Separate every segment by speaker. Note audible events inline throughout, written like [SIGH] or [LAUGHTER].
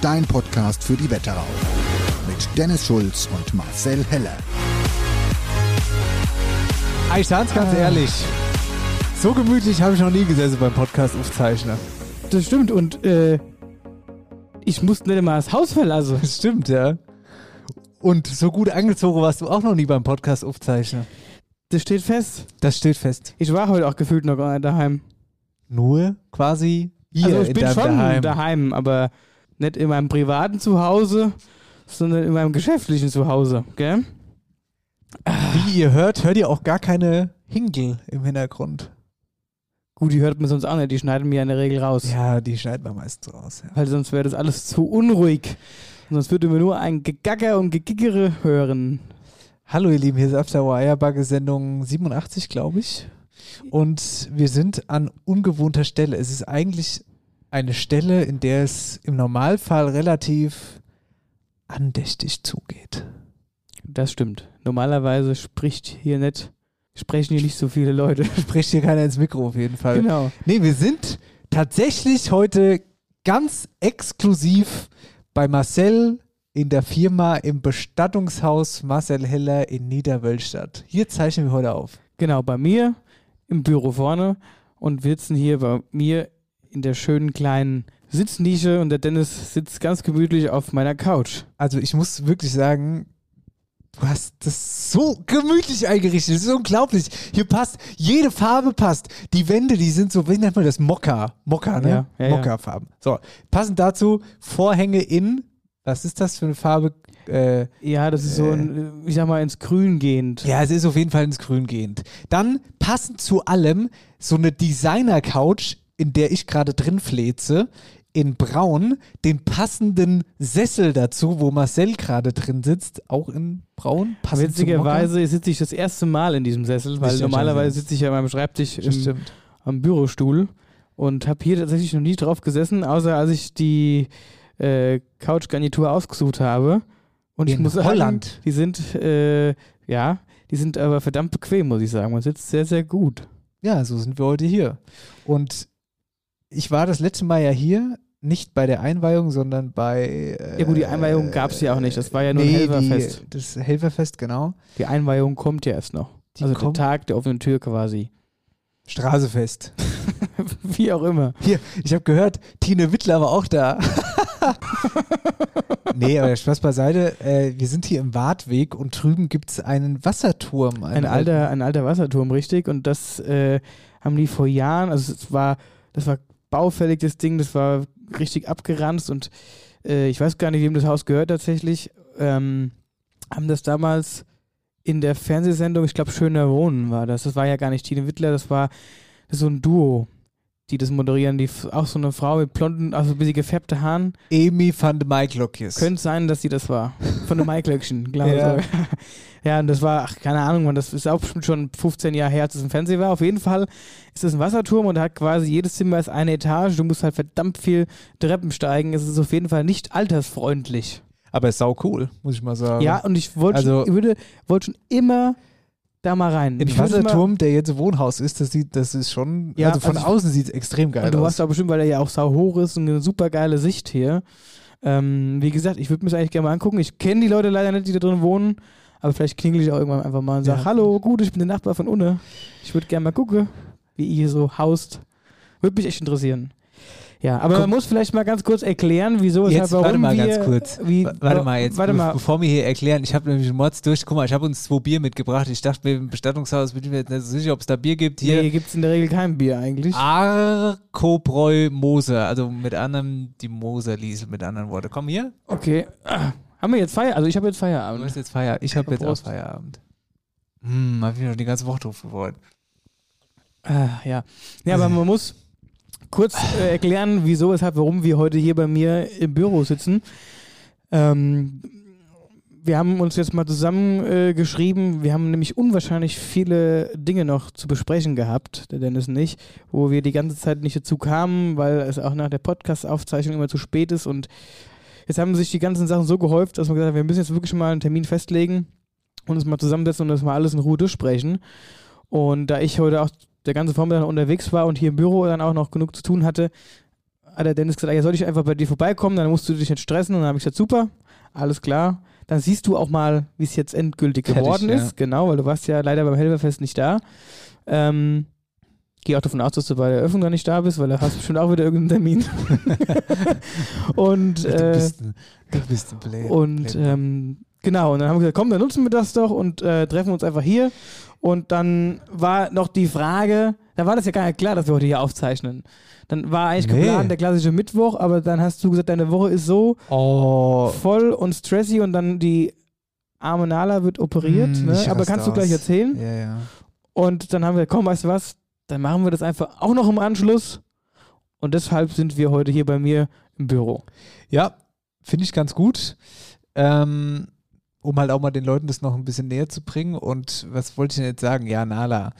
Speaker 1: Dein Podcast für die Wetterau. Mit Dennis Schulz und Marcel Heller.
Speaker 2: Ich sag's ganz ehrlich. So gemütlich habe ich noch nie gesessen beim Podcast aufzeichnen.
Speaker 3: Das stimmt und äh, ich musste nicht mal das Haus verlassen. [LAUGHS]
Speaker 2: Das stimmt, ja. Und so gut angezogen warst du auch noch nie beim Podcast aufzeichnen.
Speaker 3: Das steht fest.
Speaker 2: Das steht fest.
Speaker 3: Ich war heute auch gefühlt noch gar nicht daheim.
Speaker 2: Nur quasi hier
Speaker 3: also ich
Speaker 2: in
Speaker 3: bin schon
Speaker 2: Daheim.
Speaker 3: daheim. aber nicht in meinem privaten Zuhause, sondern in meinem geschäftlichen Zuhause, gell?
Speaker 2: Wie ihr hört, hört ihr auch gar keine Hingel im Hintergrund.
Speaker 3: Gut, die hört man sonst auch nicht, die schneiden mir in der Regel raus.
Speaker 2: Ja, die schneidet man meistens raus. Ja.
Speaker 3: Weil sonst wäre das alles zu unruhig. Sonst würde man nur ein Gegacker und Gegiggere hören.
Speaker 2: Hallo ihr Lieben, hier ist After Eierbacke Sendung 87, glaube ich. Und wir sind an ungewohnter Stelle. Es ist eigentlich eine Stelle, in der es im Normalfall relativ andächtig zugeht.
Speaker 3: Das stimmt. Normalerweise spricht hier nicht, sprechen hier nicht so viele Leute. [LAUGHS]
Speaker 2: Spricht hier keiner ins Mikro auf jeden Fall.
Speaker 3: Genau.
Speaker 2: Nee, wir sind tatsächlich heute ganz exklusiv bei Marcel in der Firma im Bestattungshaus Marcel Heller in Niederwölstadt. Hier zeichnen wir heute auf.
Speaker 3: Genau, bei mir im Büro vorne und wir sitzen hier bei mir in der schönen kleinen Sitznische und der Dennis sitzt ganz gemütlich auf meiner Couch.
Speaker 2: Also ich muss wirklich sagen, du hast das so gemütlich eingerichtet. Das ist unglaublich. Hier passt, jede Farbe passt. Die Wände, die sind so, wie nennt man das? Mokka. Mokka, ne?
Speaker 3: Ja, ja.
Speaker 2: Mokka-Farben. So, passend dazu Vorhänge in, was ist das für eine Farbe? Äh,
Speaker 3: Ja, das ist so ein, ich sag mal, ins Grün gehend.
Speaker 2: Ja, es ist auf jeden Fall ins Grün gehend. Dann passend zu allem so eine Designer-Couch, in der ich gerade drin fleze, in Braun, den passenden Sessel dazu, wo Marcel gerade drin sitzt, auch in Braun.
Speaker 3: Witzigerweise sitze ich das erste Mal in diesem Sessel, weil normalerweise sitze ich ja an meinem Schreibtisch im, am Bürostuhl und habe hier tatsächlich noch nie drauf gesessen, außer als ich die äh, Couchgarnitur ausgesucht habe. Und ich
Speaker 2: In
Speaker 3: muss sagen,
Speaker 2: Holland.
Speaker 3: die sind, äh, ja, die sind aber verdammt bequem, muss ich sagen. Man sitzt sehr, sehr gut.
Speaker 2: Ja, so sind wir heute hier. Und ich war das letzte Mal ja hier, nicht bei der Einweihung, sondern bei. Äh,
Speaker 3: Ja gut, die Einweihung gab es ja auch nicht. Das war ja nur ein
Speaker 2: nee,
Speaker 3: Helferfest.
Speaker 2: Die, das Helferfest, genau.
Speaker 3: Die Einweihung kommt ja erst noch.
Speaker 2: Die
Speaker 3: also der Tag der offenen Tür quasi.
Speaker 2: Straßefest. [LAUGHS]
Speaker 3: Wie auch immer.
Speaker 2: Hier, ich habe gehört, Tine Wittler war auch da. [LAUGHS] nee, aber Spaß beiseite. Äh, wir sind hier im Wartweg und drüben gibt es einen Wasserturm.
Speaker 3: Ein
Speaker 2: einen
Speaker 3: alter, ein alter Wasserturm, richtig. Und das äh, haben die vor Jahren, also es war, das war baufällig, das Ding, das war richtig abgeranzt und äh, ich weiß gar nicht, wem das Haus gehört tatsächlich, ähm, haben das damals in der Fernsehsendung, ich glaube Schöner Wohnen war das, das war ja gar nicht Tine Wittler, das war so ein Duo, die das moderieren, die auch so eine Frau mit blonden, also ein bisschen gefärbte Haaren.
Speaker 2: Amy van de Maiklokjes.
Speaker 3: Könnte sein, dass sie das war. Von der Maiklöckchen, [LAUGHS] glaube
Speaker 2: Ja.
Speaker 3: ich. [LAUGHS] Ja, und das war, ach, keine Ahnung, man, das ist auch schon 15 Jahre her, als es im Fernsehen war. Auf jeden Fall ist das ein Wasserturm und hat quasi jedes Zimmer ist eine Etage. Du musst halt verdammt viel Treppen steigen. Es ist auf jeden Fall nicht altersfreundlich.
Speaker 2: Aber ist sau cool, muss ich mal sagen.
Speaker 3: Ja, und ich wollte
Speaker 2: Also-
Speaker 3: schon, ich würde, wollte schon immer da mal rein.
Speaker 2: In Wasserturm, der jetzt Wohnhaus ist, das sieht, das ist schon,
Speaker 3: Ja,
Speaker 2: also von
Speaker 3: also
Speaker 2: außen sieht es extrem geil
Speaker 3: du
Speaker 2: aus.
Speaker 3: hast auch bestimmt, weil er ja auch sau hoch ist und eine super geile Sicht hier. Ähm, wie gesagt, ich würde mir das eigentlich gerne mal angucken. Ich kenne die Leute leider nicht, die da drin wohnen. Aber vielleicht klingel ich auch irgendwann einfach mal und sage,
Speaker 2: Ja.
Speaker 3: hallo, gut, ich bin der Nachbar von Unne. Ich würde gerne mal gucken, wie ihr hier so haust. Würde mich echt interessieren. Ja, aber
Speaker 2: Guck-
Speaker 3: man muss vielleicht mal ganz kurz erklären, wieso,
Speaker 2: Jetzt,
Speaker 3: weshalb, warum
Speaker 2: warte mal
Speaker 3: wir,
Speaker 2: ganz kurz.
Speaker 3: Wie,
Speaker 2: Wa- warte mal jetzt,
Speaker 3: Warte mal.
Speaker 2: bevor wir hier erklären, ich habe nämlich einen Mods durch, guck mal, ich habe uns zwei Bier mitgebracht. Ich dachte mir, im Bestattungshaus bin ich mir jetzt nicht so sicher, ob es da Bier gibt.
Speaker 3: Hier,
Speaker 2: Hier,
Speaker 3: hier gibt es in der Regel kein Bier eigentlich.
Speaker 2: Arkobräu Moser, also mit anderem die Moser-Liesel, mit anderen Worten. Komm hier,
Speaker 3: Okay. Ah, Haben wir jetzt Feierabend? Also ich habe jetzt
Speaker 2: du
Speaker 3: Feierabend.
Speaker 2: hast jetzt Feierabend. Ich habe jetzt auch. Feierabend. Hm, hab ich noch die ganze Woche drauf geworden.
Speaker 3: Ah, ja. Ja, aber man muss kurz äh, erklären, wieso, weshalb, warum wir heute hier bei mir im Büro sitzen. Ähm, wir haben uns jetzt mal zusammengeschrieben. Äh, wir haben nämlich unwahrscheinlich viele Dinge noch zu besprechen gehabt, der Dennis nicht, wo wir die ganze Zeit nicht dazu kamen, weil es auch nach der Podcast-Aufzeichnung immer zu spät ist. Und jetzt haben sich die ganzen Sachen so gehäuft, dass wir gesagt haben, wir müssen jetzt wirklich mal einen Termin festlegen und uns mal zusammensetzen und das mal alles in Ruhe durchsprechen. Und da ich heute auch der ganze Vormittag unterwegs war und hier im Büro dann auch noch genug zu tun hatte, hat der Dennis gesagt, ja, soll ich einfach bei dir vorbeikommen, dann musst du dich nicht stressen. Und dann habe ich gesagt, super, alles klar. Dann siehst du auch mal, wie es jetzt endgültig geworden
Speaker 2: ja.
Speaker 3: ist. Genau, weil du warst ja leider beim Helferfest nicht da. Ähm, Gehe auch davon aus, dass du bei der Eröffnung dann nicht da bist, weil da hast du bestimmt auch wieder irgendeinen Termin. [LAUGHS] und
Speaker 2: du
Speaker 3: äh,
Speaker 2: bist ein, du bist ein Player.
Speaker 3: und ähm, genau, und dann haben wir gesagt, komm, dann nutzen wir das doch und äh, treffen uns einfach hier. Und dann war noch die Frage, da war das ja gar nicht klar, dass wir heute hier aufzeichnen. Dann war eigentlich
Speaker 2: Nee.
Speaker 3: geplant der klassische Mittwoch, aber dann hast du gesagt, deine Woche ist so
Speaker 2: oh,
Speaker 3: voll und stressy und dann die arme Nala wird operiert.
Speaker 2: Mm,
Speaker 3: ne? Aber kannst du gleich erzählen?
Speaker 2: ja, ja.
Speaker 3: Und dann haben wir, komm, weißt du was, dann machen wir das einfach auch noch im Anschluss. Und deshalb sind wir heute hier bei mir im Büro.
Speaker 2: Ja, finde ich ganz gut. Ähm, um halt auch mal den Leuten das noch ein bisschen näher zu bringen. Und was wollte ich denn jetzt sagen? Ja, Nala.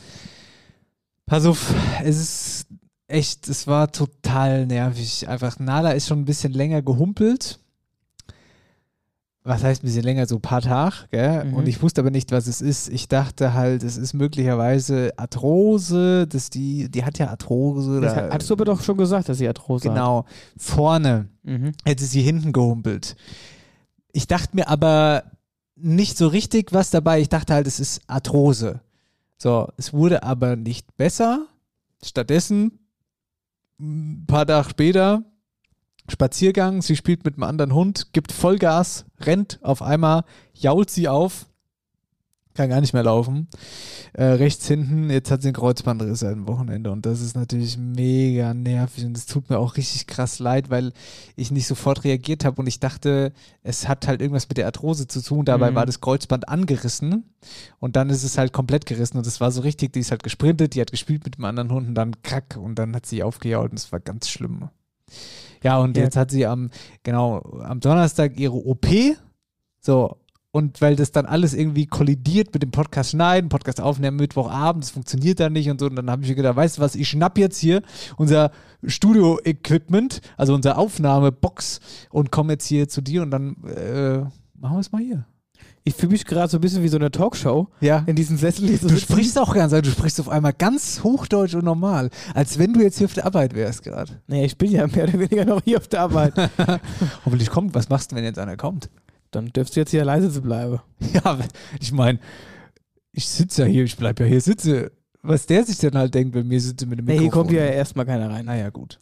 Speaker 2: Pass auf, es ist echt, es war total nervig. Einfach, Nala ist schon ein bisschen länger gehumpelt. Was heißt ein bisschen länger? So ein paar Tage, gell?
Speaker 3: Mhm.
Speaker 2: Und ich wusste aber nicht, was es ist. Ich dachte halt, es ist möglicherweise Arthrose, dass die, die hat ja Arthrose.
Speaker 3: Das hat- hattest du aber doch schon gesagt, dass sie Arthrose hat.
Speaker 2: Genau, vorne
Speaker 3: Mhm.
Speaker 2: hätte sie hinten gehumpelt. Ich dachte mir aber nicht so richtig was dabei. Ich dachte halt, es ist Arthrose. So, es wurde aber nicht besser. Stattdessen, ein paar Tage später, Spaziergang, sie spielt mit einem anderen Hund, gibt Vollgas, rennt auf einmal, jault sie auf, kann gar nicht mehr laufen. Äh, rechts hinten, jetzt hat sie einen Kreuzbandriss seit dem Wochenende und das ist natürlich mega nervig und es tut mir auch richtig krass leid, weil ich nicht sofort reagiert habe und ich dachte, es hat halt irgendwas mit der Arthrose zu tun. Dabei
Speaker 3: Mhm.
Speaker 2: war das Kreuzband angerissen und dann ist es halt komplett gerissen und es war so richtig, die ist halt gesprintet, die hat gespielt mit dem anderen Hund und dann krack und dann hat sie aufgejault und es war ganz schlimm. Ja, und
Speaker 3: Ja.
Speaker 2: jetzt hat sie am, genau, am Donnerstag ihre OP. So, und weil das dann alles irgendwie kollidiert mit dem Podcast schneiden, Podcast aufnehmen, Mittwochabend, das funktioniert dann nicht und so. Und dann habe ich mir gedacht, weißt du was, ich schnapp jetzt hier unser Studio-Equipment, also unsere Aufnahmebox und komme jetzt hier zu dir und dann äh, machen wir es mal hier.
Speaker 3: Ich fühle mich gerade so ein bisschen wie so eine Talkshow
Speaker 2: Ja.
Speaker 3: in diesem Sessel. So
Speaker 2: Du
Speaker 3: sitzen.
Speaker 2: sprichst auch ganz, du sprichst auf einmal ganz hochdeutsch und normal, als wenn du jetzt hier auf der Arbeit wärst gerade.
Speaker 3: Nee, ich bin ja mehr oder weniger noch hier auf der Arbeit. [LAUGHS]
Speaker 2: Hoffentlich kommt, was machst du, wenn jetzt einer kommt?
Speaker 3: Dann dürfst du jetzt hier leise zu bleiben. [LAUGHS]
Speaker 2: Ja, ich meine, ich sitze ja hier, ich bleibe ja hier sitze. Was der sich dann halt denkt, wenn mir sitze mit dem
Speaker 3: Nee,
Speaker 2: Mikrofon.
Speaker 3: hier kommt ja erstmal keiner rein.
Speaker 2: Naja, gut.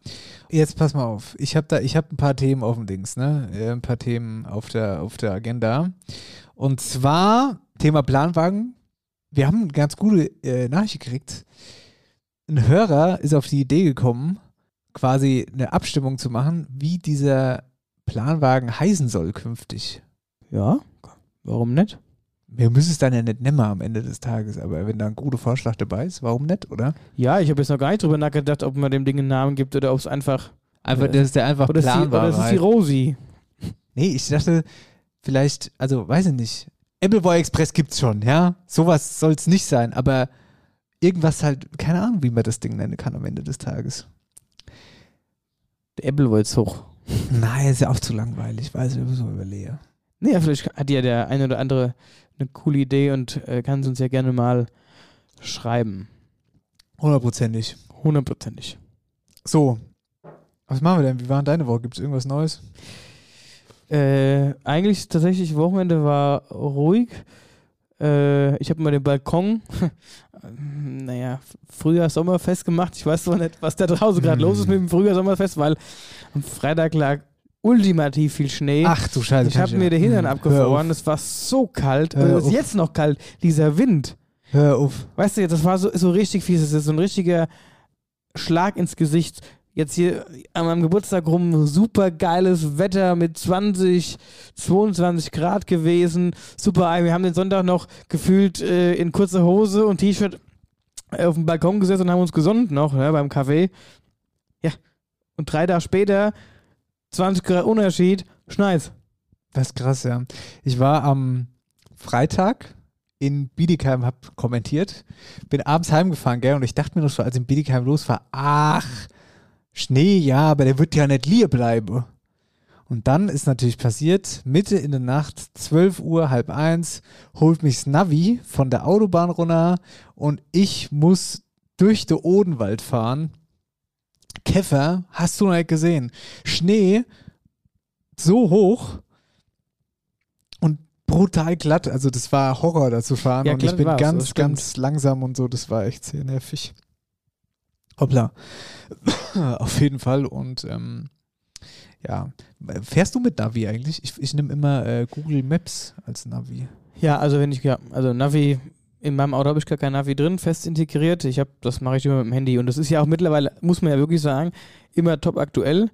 Speaker 2: Jetzt pass mal auf. Ich habe da, ich habe ein paar Themen auf dem Dings, ne? Ein paar Themen auf der, auf der Agenda. Und zwar Thema Planwagen. Wir haben eine ganz gute äh, Nachricht gekriegt. Ein Hörer ist auf die Idee gekommen, quasi eine Abstimmung zu machen, wie dieser Planwagen heißen soll künftig.
Speaker 3: Ja, warum nicht?
Speaker 2: Wir müssen es dann ja nicht nehmen am Ende des Tages, aber wenn da ein guter Vorschlag dabei ist, warum nicht, oder?
Speaker 3: Ja, ich habe jetzt noch gar nicht drüber nachgedacht, ob man dem Ding einen Namen gibt oder ob es einfach.
Speaker 2: Einfach,
Speaker 3: Oder-
Speaker 2: dass der einfach
Speaker 3: Oder ist, die, oder ist es die. Rosi?
Speaker 2: Nee, ich dachte, vielleicht, also weiß ich nicht. Appleboy Express gibt's schon, ja? Sowas soll es nicht sein, aber irgendwas halt, keine Ahnung, wie man das Ding nennen kann am Ende des Tages.
Speaker 3: Der Applewolz hoch.
Speaker 2: Nein, ist ja auch zu langweilig, weiß ich, muss man überlegen.
Speaker 3: Nee, vielleicht hat ja der eine oder andere eine coole Idee und äh, kann es uns ja gerne mal schreiben.
Speaker 2: Hundertprozentig.
Speaker 3: Hundertprozentig.
Speaker 2: So. Was machen wir denn? Wie war denn deine Woche? Gibt es irgendwas Neues?
Speaker 3: Äh, eigentlich tatsächlich Wochenende war ruhig. Äh, ich habe mal den Balkon, [LAUGHS] naja, Frühjahr-Sommerfest gemacht. Ich weiß zwar nicht, was da draußen gerade [LAUGHS] los ist mit dem Frühjahr-Sommerfest, weil am Freitag lag ultimativ viel Schnee.
Speaker 2: Ach du Scheiße.
Speaker 3: ich habe mir den Hintern abgefroren. Es war so kalt.
Speaker 2: Hör
Speaker 3: es ist
Speaker 2: auf.
Speaker 3: jetzt noch kalt. Dieser Wind.
Speaker 2: Hör auf.
Speaker 3: Weißt du, das war so, so richtig fies. Es ist so ein richtiger Schlag ins Gesicht. Jetzt hier an meinem Geburtstag rum super geiles Wetter mit 20, 22 Grad gewesen. Super, wir haben den Sonntag noch gefühlt äh, in kurzer Hose und T-Shirt äh, auf dem Balkon gesessen und haben uns gesund noch ja, beim Kaffee. Ja, und drei Tage später 20 Grad Unterschied, schneit's.
Speaker 2: Das ist krass, ja. Ich war am Freitag in Bietigheim, hab kommentiert, bin abends heimgefahren, gell, und ich dachte mir noch so, als in Bietigheim los war, ach, Schnee, ja, aber der wird ja nicht liegen bleiben. Und dann ist natürlich passiert, Mitte in der Nacht, 12 Uhr, halb eins, holt mich das Navi von der Autobahn runter und ich muss durch den Odenwald fahren. Käfer, hast du noch nicht gesehen. Schnee, so hoch und brutal glatt. Also das war Horror, da zu fahren.
Speaker 3: Ja,
Speaker 2: und ich bin ganz, ganz langsam und so. Das war echt sehr nervig. Hoppla. [COUGHS] Auf jeden Fall. Und ähm, ja, fährst du mit Navi eigentlich? Ich, ich nehme immer äh, Google Maps als Navi.
Speaker 3: Ja, also wenn ich, ja, also Navi, in meinem Auto habe ich gar kein Navi drin, fest integriert. Ich habe, das mache ich immer mit dem Handy. Und das ist ja auch mittlerweile, muss man ja wirklich sagen, immer top aktuell.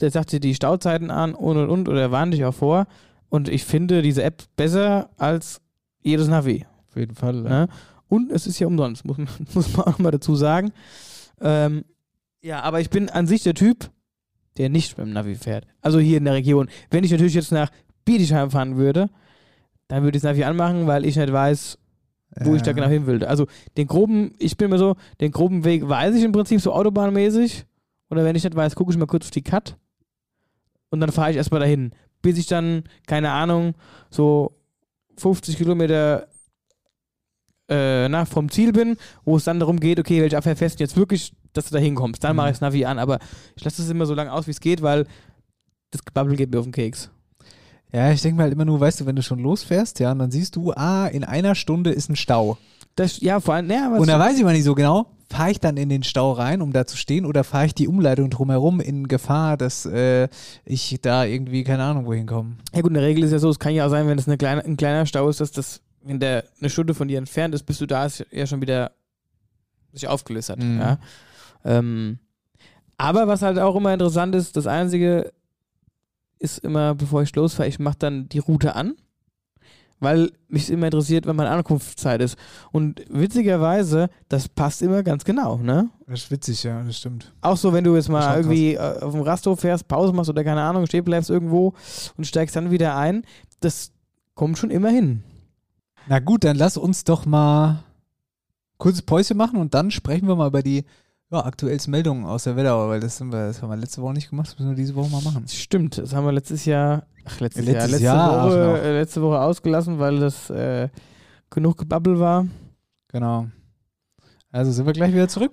Speaker 3: Der sagt dir die Stauzeiten an und und und oder warnt dich auch vor. Und ich finde diese App besser als jedes Navi.
Speaker 2: Auf jeden Fall. äh,
Speaker 3: Ne? Und es ist ja umsonst, muss man, [LAUGHS] muss man auch mal dazu sagen. Ähm, ja, aber ich bin an sich der Typ, der nicht mit dem Navi fährt. Also hier in der Region. Wenn ich natürlich jetzt nach Bietigheim fahren würde, dann würde ich das Navi anmachen, weil ich nicht weiß, wo ich da genau hin will. Also den groben, ich bin mir so, den groben Weg weiß ich im Prinzip so autobahnmäßig. Oder wenn ich nicht weiß, gucke ich mal kurz auf die Cut und dann fahre ich erstmal dahin. Bis ich dann, keine Ahnung, so 50 Kilometer äh, nach vom Ziel bin, wo es dann darum geht, okay, welche Abwehr fest jetzt wirklich, dass du da hinkommst. Dann mache ich das Navi an, aber ich lasse es immer so lange aus, wie es geht, weil das Gebabbel geht mir auf den Keks.
Speaker 2: Ja, ich denke mal halt immer nur, weißt du, wenn du schon losfährst, ja, und dann siehst du, ah, in einer Stunde ist ein Stau.
Speaker 3: Das, ja, vor allem, ja,
Speaker 2: Und da weiß ich mal nicht so genau, fahre ich dann in den Stau rein, um da zu stehen, oder fahre ich die Umleitung drumherum in Gefahr, dass äh, ich da irgendwie, keine Ahnung, wohin komme.
Speaker 3: Ja gut, in der Regel ist ja so, es kann ja auch sein, wenn es eine kleine, ein kleiner Stau ist, dass das, wenn der eine Stunde von dir entfernt ist, bis du da ist, ja schon wieder sich aufgelöst hat.
Speaker 2: Mhm.
Speaker 3: Ja. Ähm, aber was halt auch immer interessant ist, das Einzige ist immer, bevor ich losfahre, ich mache dann die Route an, weil mich immer interessiert, wenn meine Ankunftszeit ist. Und witzigerweise, das passt immer ganz genau, ne?
Speaker 2: Das ist witzig, ja, das stimmt.
Speaker 3: Auch so, wenn du jetzt mal irgendwie äh, auf dem Rasthof fährst, Pause machst oder keine Ahnung, stehen bleibst irgendwo und steigst dann wieder ein, das kommt schon immer hin.
Speaker 2: Na gut, dann lass uns doch mal kurzes Päuschen machen und dann sprechen wir mal über die ja, aktuellsten Meldungen aus der Wetterau, weil das, wir, das haben wir letzte Woche nicht gemacht, das müssen wir diese Woche mal machen.
Speaker 3: Stimmt, das haben wir letztes Jahr, ach, letztes,
Speaker 2: Letztes
Speaker 3: Jahr, letzte,
Speaker 2: Jahr
Speaker 3: Woche, äh, letzte Woche ausgelassen, weil das äh, genug Gebabbel war.
Speaker 2: Genau. Also sind wir gleich wieder zurück.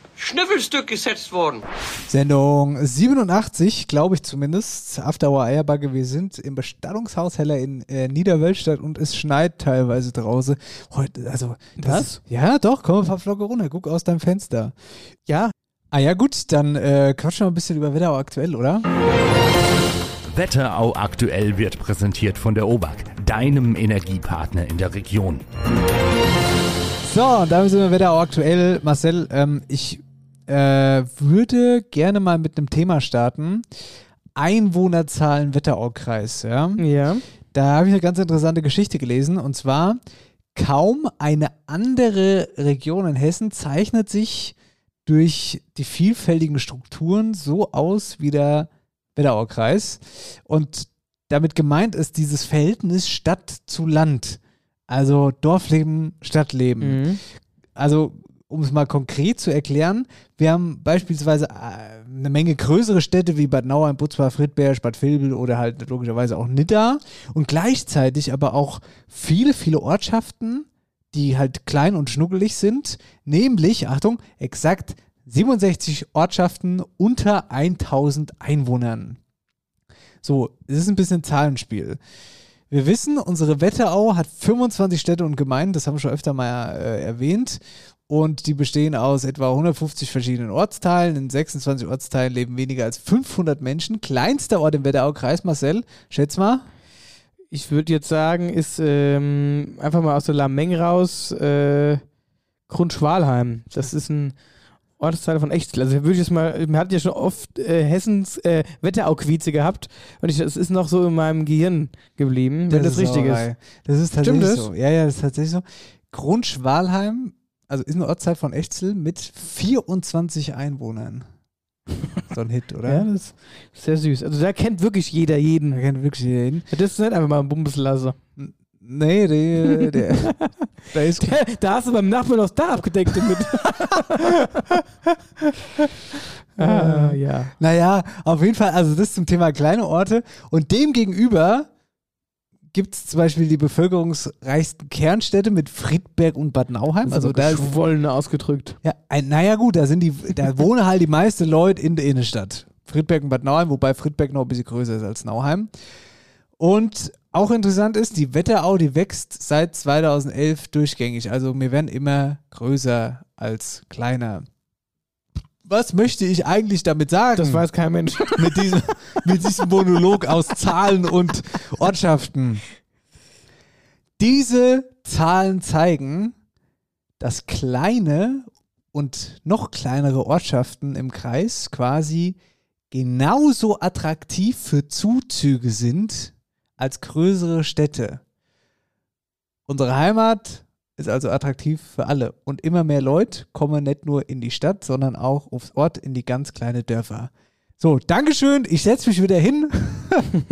Speaker 4: Schnüffelstück gesetzt worden.
Speaker 2: Sendung 87, glaube ich zumindest. After Hour Eierbagge. Wir sind im Bestattungshaus Heller in äh, Niederwölstadt und es schneit teilweise draußen. Heute, also, das,
Speaker 3: Was?
Speaker 2: Ja, doch, komm paar Flocke runter. Guck aus deinem Fenster.
Speaker 3: Ja,
Speaker 2: Ah ja, gut, dann äh, quatschen wir ein bisschen über Wetterau aktuell, oder?
Speaker 5: Wetterau aktuell wird präsentiert von der OBAK, deinem Energiepartner in der Region.
Speaker 2: So, und damit sind wir Wetterau aktuell. Marcel, ähm, ich äh, würde gerne mal mit einem Thema starten. Einwohnerzahlen Wetteraukreis, ja.
Speaker 3: ja.
Speaker 2: Da habe ich eine ganz interessante Geschichte gelesen und zwar kaum eine andere Region in Hessen zeichnet sich durch die vielfältigen Strukturen so aus wie der Wetterauer Kreis. Und damit gemeint ist dieses Verhältnis Stadt zu Land. Also Dorfleben, Stadtleben.
Speaker 3: Mhm.
Speaker 2: Also, um es mal konkret zu erklären, wir haben beispielsweise äh, eine Menge größere Städte wie Bad Nauheim, Butzbach, Friedberg, Bad Vilbel oder halt logischerweise auch Nidda und gleichzeitig aber auch viele, viele Ortschaften, die halt klein und schnuckelig sind, nämlich, Achtung, exakt 67 Ortschaften unter 1000 Einwohnern. So, es ist ein bisschen Zahlenspiel. Wir wissen, unsere Wetterau hat 25 Städte und Gemeinden, das haben wir schon öfter mal äh, erwähnt. Und die bestehen aus etwa 150 verschiedenen Ortsteilen. In 26 Ortsteilen leben weniger als 500 Menschen. Kleinster Ort im Wetterau-Kreis, Marcel, schätz mal.
Speaker 3: Ich würde jetzt sagen, ist ähm, einfach mal aus der Lameng raus äh, Grundschwalheim. Das ist ein Ortsteil von Echtel. Also würde ich jetzt mal, wir hatten ja schon oft äh, Hessens äh, Wetterau-Quize gehabt und ich, das ist noch so in meinem Gehirn geblieben, wenn das, richtig ist.
Speaker 2: Das ist tatsächlich
Speaker 3: Stimmt das?
Speaker 2: so. Ja, ja, das ist tatsächlich so. Grundschwalheim, also ist eine Ortsteil von Echzel mit 24 Einwohnern. So ein Hit, oder? [LAUGHS]
Speaker 3: Ja, das ist sehr süß. Also da kennt wirklich jeder jeden.
Speaker 2: Da kennt wirklich jeder hin.
Speaker 3: Das ist nicht einfach mal ein Bumbeslasse.
Speaker 2: Nee, der, der, [LAUGHS] der ist
Speaker 3: Da hast du beim Nachbarn noch da abgedeckt damit. [LAUGHS] ah, ja.
Speaker 2: Naja, auf jeden Fall, also das zum Thema kleine Orte. Und dem gegenüber gibt es zum Beispiel die bevölkerungsreichsten Kernstädte mit Friedberg und Bad Nauheim. Also da ist,
Speaker 3: geschwollen ausgedrückt.
Speaker 2: ja, ein, naja gut, da sind die, da wohnen halt die meisten Leute in der Innenstadt. Friedberg und Bad Nauheim, wobei Friedberg noch ein bisschen größer ist als Nauheim. Und auch interessant ist, die Wetterau, die wächst seit 2011 durchgängig. Also wir werden immer größer als kleiner. Was möchte ich eigentlich damit sagen?
Speaker 3: Das weiß kein Mensch.
Speaker 2: mit diesem, mit diesem Monolog aus Zahlen und Ortschaften. Diese Zahlen zeigen, dass kleine und noch kleinere Ortschaften im Kreis quasi genauso attraktiv für Zuzüge sind als größere Städte. Unsere Heimat ist also attraktiv für alle. Und immer mehr Leute kommen nicht nur in die Stadt, sondern auch aufs Ort in die ganz kleine Dörfer. So, Dankeschön, ich setze mich wieder hin.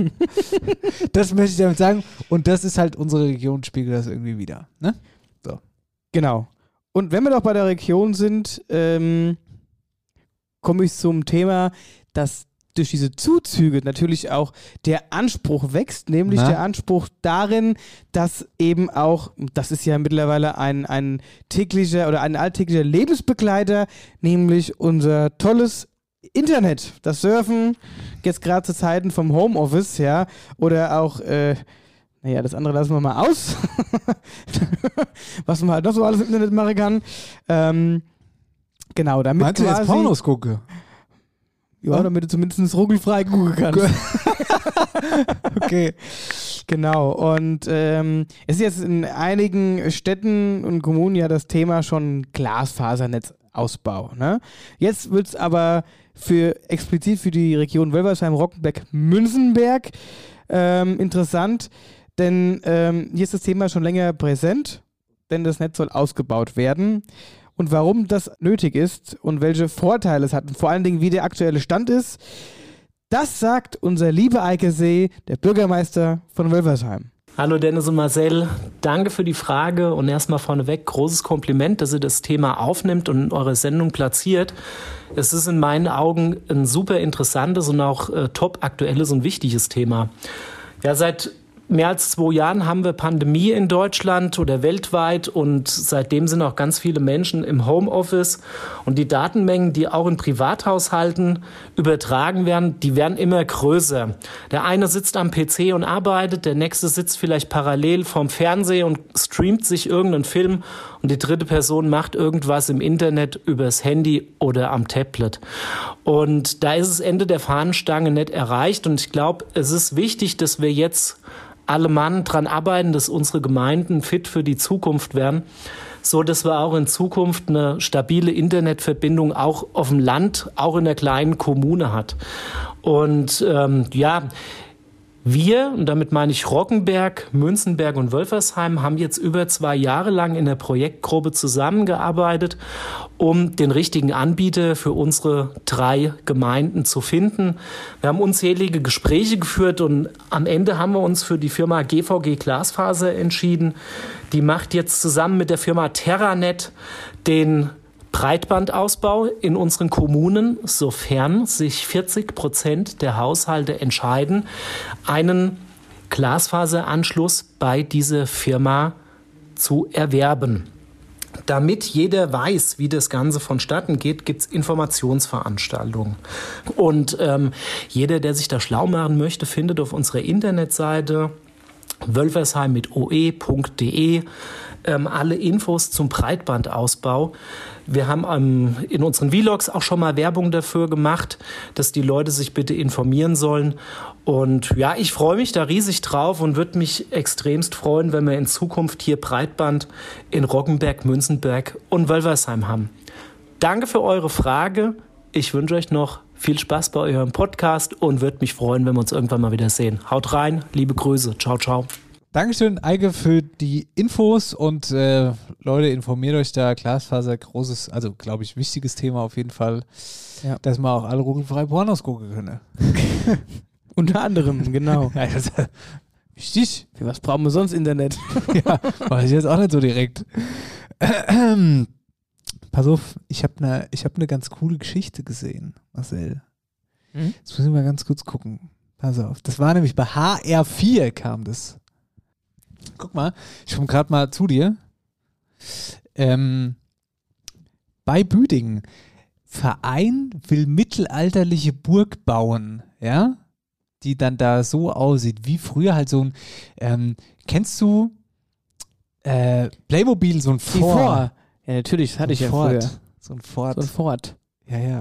Speaker 2: [LAUGHS] das möchte ich damit sagen. Und das ist halt unsere Region, spiegelt das irgendwie wieder. Ne?
Speaker 3: Genau. Und wenn wir doch bei der Region sind, ähm, komme ich zum Thema, dass durch diese Zuzüge natürlich auch der Anspruch wächst, nämlich
Speaker 2: Na?
Speaker 3: der Anspruch darin, dass eben auch, das ist ja mittlerweile ein, ein täglicher oder ein alltäglicher Lebensbegleiter, nämlich unser tolles Internet, das Surfen, jetzt gerade zu Zeiten vom Homeoffice, ja, oder auch, äh, naja, das andere lassen wir mal aus, [LAUGHS] was man halt noch so alles im Internet machen kann. Ähm, genau, damit
Speaker 2: Meinst du jetzt
Speaker 3: quasi,
Speaker 2: Pornos gucke?
Speaker 3: Ja, damit du zumindest ruckelfrei gucken kannst. [LAUGHS]
Speaker 2: Okay.
Speaker 3: Genau. Und ähm, es ist jetzt in einigen Städten und Kommunen ja das Thema schon Glasfasernetzausbau. Ne? Jetzt wird es aber für explizit für die Region Wölversheim, Rockenberg, Münzenberg ähm, interessant, denn ähm, hier ist das Thema schon länger präsent, denn das Netz soll ausgebaut werden. Und warum das nötig ist und welche Vorteile es hat und vor allen Dingen, wie der aktuelle Stand ist, das sagt unser lieber Eike See, der Bürgermeister von Wölversheim.
Speaker 6: Hallo Dennis und Marcel, danke für die Frage und erstmal vorneweg großes Kompliment, dass ihr das Thema aufnimmt und in eure Sendung platziert. Es ist in meinen Augen ein super interessantes und auch äh, top aktuelles und wichtiges Thema. Ja, seit mehr als zwei Jahren haben wir Pandemie in Deutschland oder weltweit und seitdem sind auch ganz viele Menschen im Homeoffice und die Datenmengen, die auch in Privathaushalten übertragen werden, die werden immer größer. Der eine sitzt am PC und arbeitet, der nächste sitzt vielleicht parallel vorm Fernseher und streamt sich irgendeinen Film und die dritte Person macht irgendwas im Internet übers Handy oder am Tablet. Und da ist das Ende der Fahnenstange nicht erreicht und ich glaube, es ist wichtig, dass wir jetzt alle Mann dran arbeiten, dass unsere Gemeinden fit für die Zukunft werden, so dass wir auch in Zukunft eine stabile Internetverbindung auch auf dem Land, auch in der kleinen Kommune hat. Und ähm, ja, wir, und damit meine ich Rockenberg, Münzenberg und Wölfersheim, haben jetzt über zwei Jahre lang in der Projektgruppe zusammengearbeitet, um den richtigen Anbieter für unsere drei Gemeinden zu finden. Wir haben unzählige Gespräche geführt und am Ende haben wir uns für die Firma GVG Glasfaser entschieden. Die macht jetzt zusammen mit der Firma Terranet den Breitbandausbau in unseren Kommunen, sofern sich 40 Prozent der Haushalte entscheiden, einen Glasfaseranschluss bei dieser Firma zu erwerben. Damit jeder weiß, wie das Ganze vonstatten geht, gibt es Informationsveranstaltungen. Und ähm, jeder, der sich da schlau machen möchte, findet auf unserer Internetseite wölfersheim mit oe.de ähm, alle Infos zum Breitbandausbau. Wir haben ähm, in unseren Vlogs auch schon mal Werbung dafür gemacht, dass die Leute sich bitte informieren sollen. Und ja, ich freue mich da riesig drauf und würde mich extremst freuen, wenn wir in Zukunft hier Breitband in Roggenberg, Münzenberg und Wölversheim haben. Danke für eure Frage. Ich wünsche euch noch viel Spaß bei eurem Podcast und würde mich freuen, wenn wir uns irgendwann mal wieder sehen. Haut rein, liebe Grüße. Ciao, ciao.
Speaker 2: Dankeschön, Eike, für die Infos und äh, Leute, informiert euch da. Glasfaser, großes, also glaube ich, wichtiges Thema auf jeden Fall, ja. dass man auch alle ruckelfrei Pornos gucken können. [LAUGHS]
Speaker 3: Unter anderem, genau. [LAUGHS]
Speaker 2: ja, das, wichtig.
Speaker 3: Für was brauchen wir sonst Internet? [LAUGHS]
Speaker 2: ja, weiß ich jetzt auch nicht so direkt. [CLEARS THROAT] Pass auf, ich habe eine hab ne ganz coole Geschichte gesehen, Marcel. Hm? Jetzt müssen wir mal ganz kurz gucken. Pass auf. Das war nämlich bei HR4 kam das. Guck mal, ich komme gerade mal zu dir. Ähm, bei Büdingen. Verein will mittelalterliche Burg bauen, ja? Die dann da so aussieht, wie früher halt so ein, ähm, kennst du äh, Playmobil, so ein Fort?
Speaker 3: Ja, natürlich, das hatte
Speaker 2: so
Speaker 3: ich ja
Speaker 2: Fort.
Speaker 3: früher.
Speaker 2: So ein Fort.
Speaker 3: So ein Fort.
Speaker 2: Ja, ja.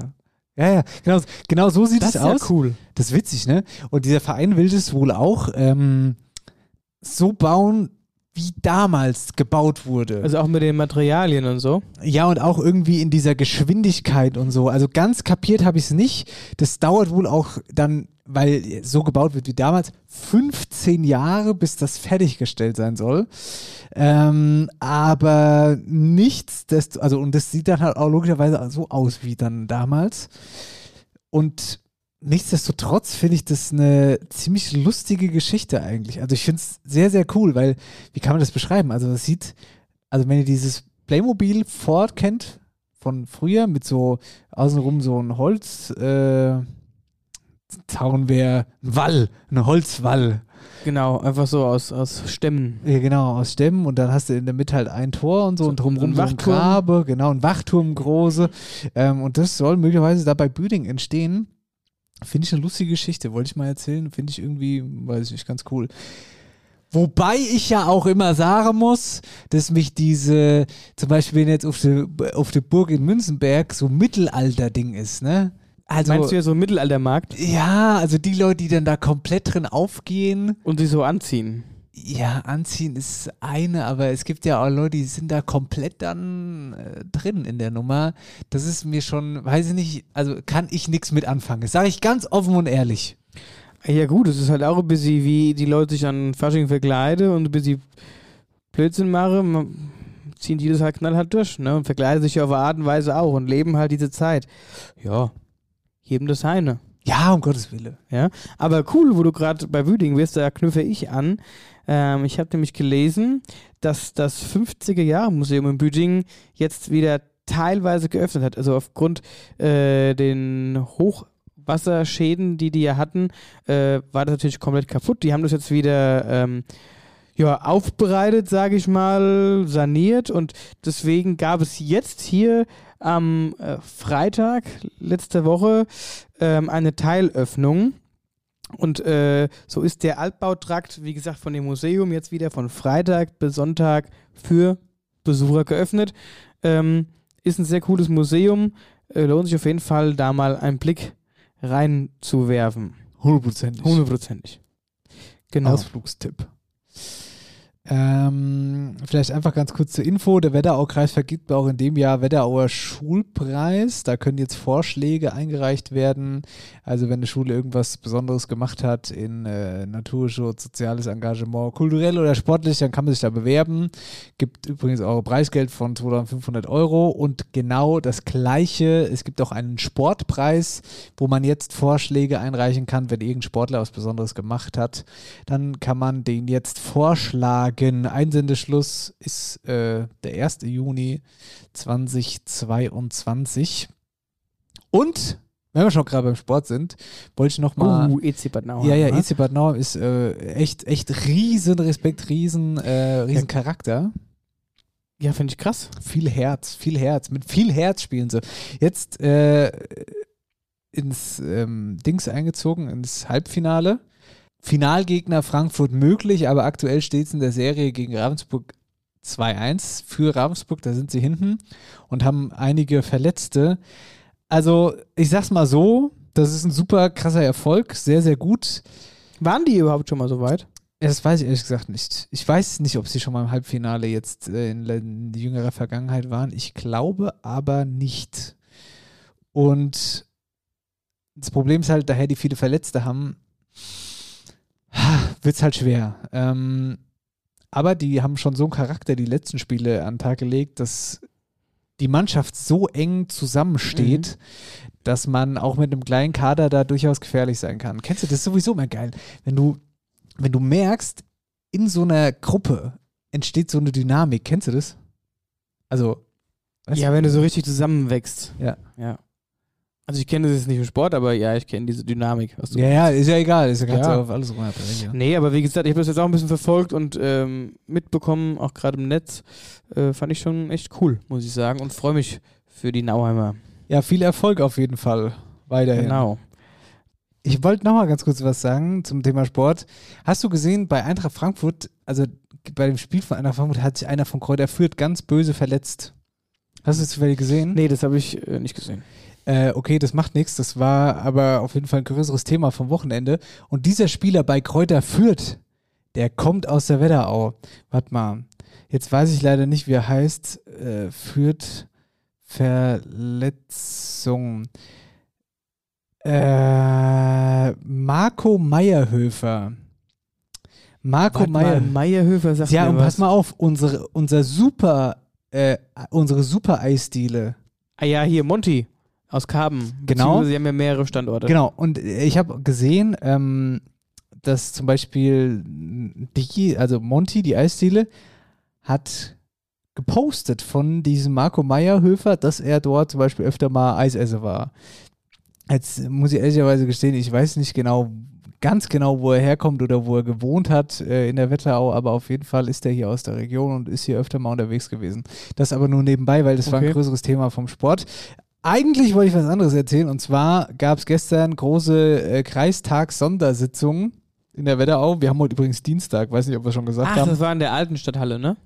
Speaker 2: Ja, ja, genau, genau so sieht
Speaker 3: Das
Speaker 2: es
Speaker 3: ist ja
Speaker 2: aus.
Speaker 3: cool.
Speaker 2: Das ist witzig, ne? Und dieser Verein will das wohl auch ähm, so bauen, wie damals gebaut wurde.
Speaker 3: Also auch mit den Materialien und so.
Speaker 2: ja, und auch irgendwie in dieser Geschwindigkeit und so. Also ganz kapiert habe ich es nicht. Das dauert wohl auch dann, weil so gebaut wird wie damals, 15 Jahre, bis das fertiggestellt sein soll. Ähm, aber nichts, also und das sieht dann halt auch logischerweise so aus wie dann damals. Und nichtsdestotrotz finde ich das eine ziemlich lustige Geschichte eigentlich. Also ich finde es sehr, sehr cool, weil, wie kann man das beschreiben? Also es sieht, also wenn ihr dieses Playmobil Ford kennt, von früher, mit so außenrum so ein Holz, äh, Zaun wäre ein Wall, ein Holzwall.
Speaker 3: Genau, einfach so aus, aus Stämmen.
Speaker 2: Ja, genau, aus Stämmen und dann hast du in der Mitte halt ein Tor und so,
Speaker 3: So
Speaker 2: und drumherum so ein. Grabe, genau, ein Wachturm große. Ähm, und das soll möglicherweise da bei Büding entstehen. Finde ich eine lustige Geschichte, wollte ich mal erzählen. Finde ich irgendwie, weiß ich nicht, ganz cool. Wobei ich ja auch immer sagen muss, dass mich diese, zum Beispiel wenn jetzt auf der auf der Burg in Münzenberg so Mittelalter-Ding ist, ne? Also,
Speaker 3: Meinst du ja so ein Mittelaltermarkt
Speaker 2: ja, also die Leute, die dann da komplett drin aufgehen,
Speaker 3: und sie so anziehen?
Speaker 2: Ja, anziehen ist eine, aber es gibt ja auch Leute, die sind da komplett dann äh, drin in der Nummer. Das ist mir schon, weiß ich nicht, also kann ich nichts mit anfangen. Das sage ich ganz offen und ehrlich.
Speaker 3: Ja gut, es ist halt auch ein bisschen wie die Leute sich an Fasching verkleiden und ein bisschen Blödsinn machen, man- ziehen die das halt knallhart durch, ne? Und verkleiden sich auf eine Art und Weise auch und leben halt diese Zeit. Ja, jedem das seine.
Speaker 2: Ja, um Gottes Willen.
Speaker 3: Ja, aber cool, wo du gerade bei Wüding bist, da knüpfe ich an. Ähm, ich habe nämlich gelesen, dass das 50er-Jahre-Museum in Büdingen jetzt wieder teilweise geöffnet hat. Also aufgrund äh, den Wasserschäden, die die ja hatten, äh, war das natürlich komplett kaputt. Die haben das jetzt wieder ähm, ja, aufbereitet, sage ich mal, saniert und deswegen gab es jetzt hier am äh, Freitag letzte Woche ähm, eine Teilöffnung. Und äh, so ist der Altbautrakt, wie gesagt, von dem Museum jetzt wieder von Freitag bis Sonntag für Besucher geöffnet. Ähm, ist ein sehr cooles Museum. Äh, lohnt sich auf jeden Fall, da mal einen Blick reinzuwerfen.
Speaker 2: Hundertprozentig.
Speaker 3: Hundertprozentig. Genau.
Speaker 2: Ausflugstipp. Ähm, vielleicht einfach ganz kurz zur Info. Der Wetterau-Kreis vergibt auch in dem Jahr Wetterauer Schulpreis. Da können jetzt Vorschläge eingereicht werden. Also wenn eine Schule irgendwas Besonderes gemacht hat in äh, Naturschutz, soziales Engagement, kulturell oder sportlich, dann kann man sich da bewerben. Gibt übrigens auch Preisgeld von 2500 Euro und genau das Gleiche. Es gibt auch einen Sportpreis, wo man jetzt Vorschläge einreichen kann, wenn irgendein Sportler was Besonderes gemacht hat. Dann kann man den jetzt vorschlagen sagen, Einsendeschluss ist äh, der 1. Juni 2022. Und, wenn wir schon gerade beim Sport sind, wollte ich nochmal.
Speaker 3: Uh, EC Bad Nauheim.
Speaker 2: Ja, ja? EC Bad Nauheim ist äh, echt, echt riesen Respekt, riesen, äh, riesen Charakter.
Speaker 3: Ja, finde ich krass.
Speaker 2: Viel Herz, viel Herz. Mit viel Herz spielen sie. Jetzt äh, ins ähm, Dings eingezogen, ins Halbfinale. Finalgegner Frankfurt möglich, aber aktuell steht es in der Serie gegen Ravensburg 2-1 für Ravensburg, da sind sie hinten und haben einige Verletzte. Also, ich sag's mal so, das ist ein super krasser Erfolg, sehr, sehr gut.
Speaker 3: Waren die überhaupt schon mal so weit?
Speaker 2: Das weiß ich ehrlich gesagt nicht. Ich weiß nicht, ob sie schon mal im Halbfinale jetzt äh, in, in jüngerer Vergangenheit waren. Ich glaube aber nicht. Und das Problem ist halt, daher die viele Verletzte haben, wird es halt schwer. Ähm, aber die haben schon so einen Charakter, die letzten Spiele an den Tag gelegt, dass die Mannschaft so eng zusammensteht, mhm. dass man auch mit einem kleinen Kader da durchaus gefährlich sein kann. Kennst du das ist sowieso immer geil, wenn du wenn du merkst, in so einer Gruppe entsteht so eine Dynamik. Kennst du das? Also
Speaker 3: ja, wenn du so richtig zusammenwächst.
Speaker 2: Ja.
Speaker 3: Ja. Also ich kenne das jetzt nicht im Sport, aber ja, ich kenne diese Dynamik.
Speaker 2: Ja, ja, ist ja egal. Ist ja, kannst
Speaker 3: Ja.
Speaker 2: auf alles runterbrechen. Ja.
Speaker 3: Nee, aber wie gesagt, ich habe das jetzt auch ein bisschen verfolgt und ähm, mitbekommen, auch gerade im Netz. Äh, fand ich schon echt cool, muss ich sagen. Und freue mich für die Nauheimer.
Speaker 2: ja, viel Erfolg auf jeden Fall weiterhin.
Speaker 3: Genau.
Speaker 2: Ich wollte noch mal ganz kurz was sagen zum Thema Sport. Hast du gesehen, bei Eintracht Frankfurt, also bei dem Spiel von Eintracht Frankfurt hat sich einer von Kräuter Fürth ganz böse verletzt. Hast du es zufällig gesehen?
Speaker 3: Nee, das habe ich äh, nicht gesehen.
Speaker 2: Äh, okay, das macht nichts. Das war aber auf jeden Fall ein größeres Thema vom Wochenende. Und dieser Spieler bei Kräuter Fürth, der kommt aus der Wetterau. Warte mal. Jetzt weiß ich leider nicht, wie er heißt. Äh, Fürth Verletzung. Äh, Marco Meierhöfer. Marco Meyer.
Speaker 3: Meierhöfer sagt
Speaker 2: Ja, und
Speaker 3: was.
Speaker 2: pass mal auf, unsere, unser super, äh, unsere super Eisdiele.
Speaker 3: Ah ja, hier, Monty aus Karben.
Speaker 2: Genau.
Speaker 3: Sie haben ja mehrere Standorte.
Speaker 2: Genau, und ich habe gesehen, ähm, dass zum Beispiel die, also Monty, die Eisdiele, hat gepostet von diesem Marco Meyerhöfer, dass er dort zum Beispiel öfter mal Eisesse war. Jetzt muss ich ehrlicherweise gestehen, ich weiß nicht genau, ganz genau, wo er herkommt oder wo er gewohnt hat äh, in der Wetterau, aber auf jeden Fall ist er hier aus der Region und ist hier öfter mal unterwegs gewesen. Das aber nur nebenbei, weil das war ein
Speaker 3: Okay.
Speaker 2: größeres Thema vom Sport. Eigentlich wollte ich was anderes erzählen und zwar gab es gestern große äh, Kreistag-Sondersitzung in der Wetterau. Wir haben heute übrigens Dienstag, weiß nicht, ob wir schon gesagt
Speaker 3: Ach,
Speaker 2: haben.
Speaker 3: das war in der alten Stadthalle, ne?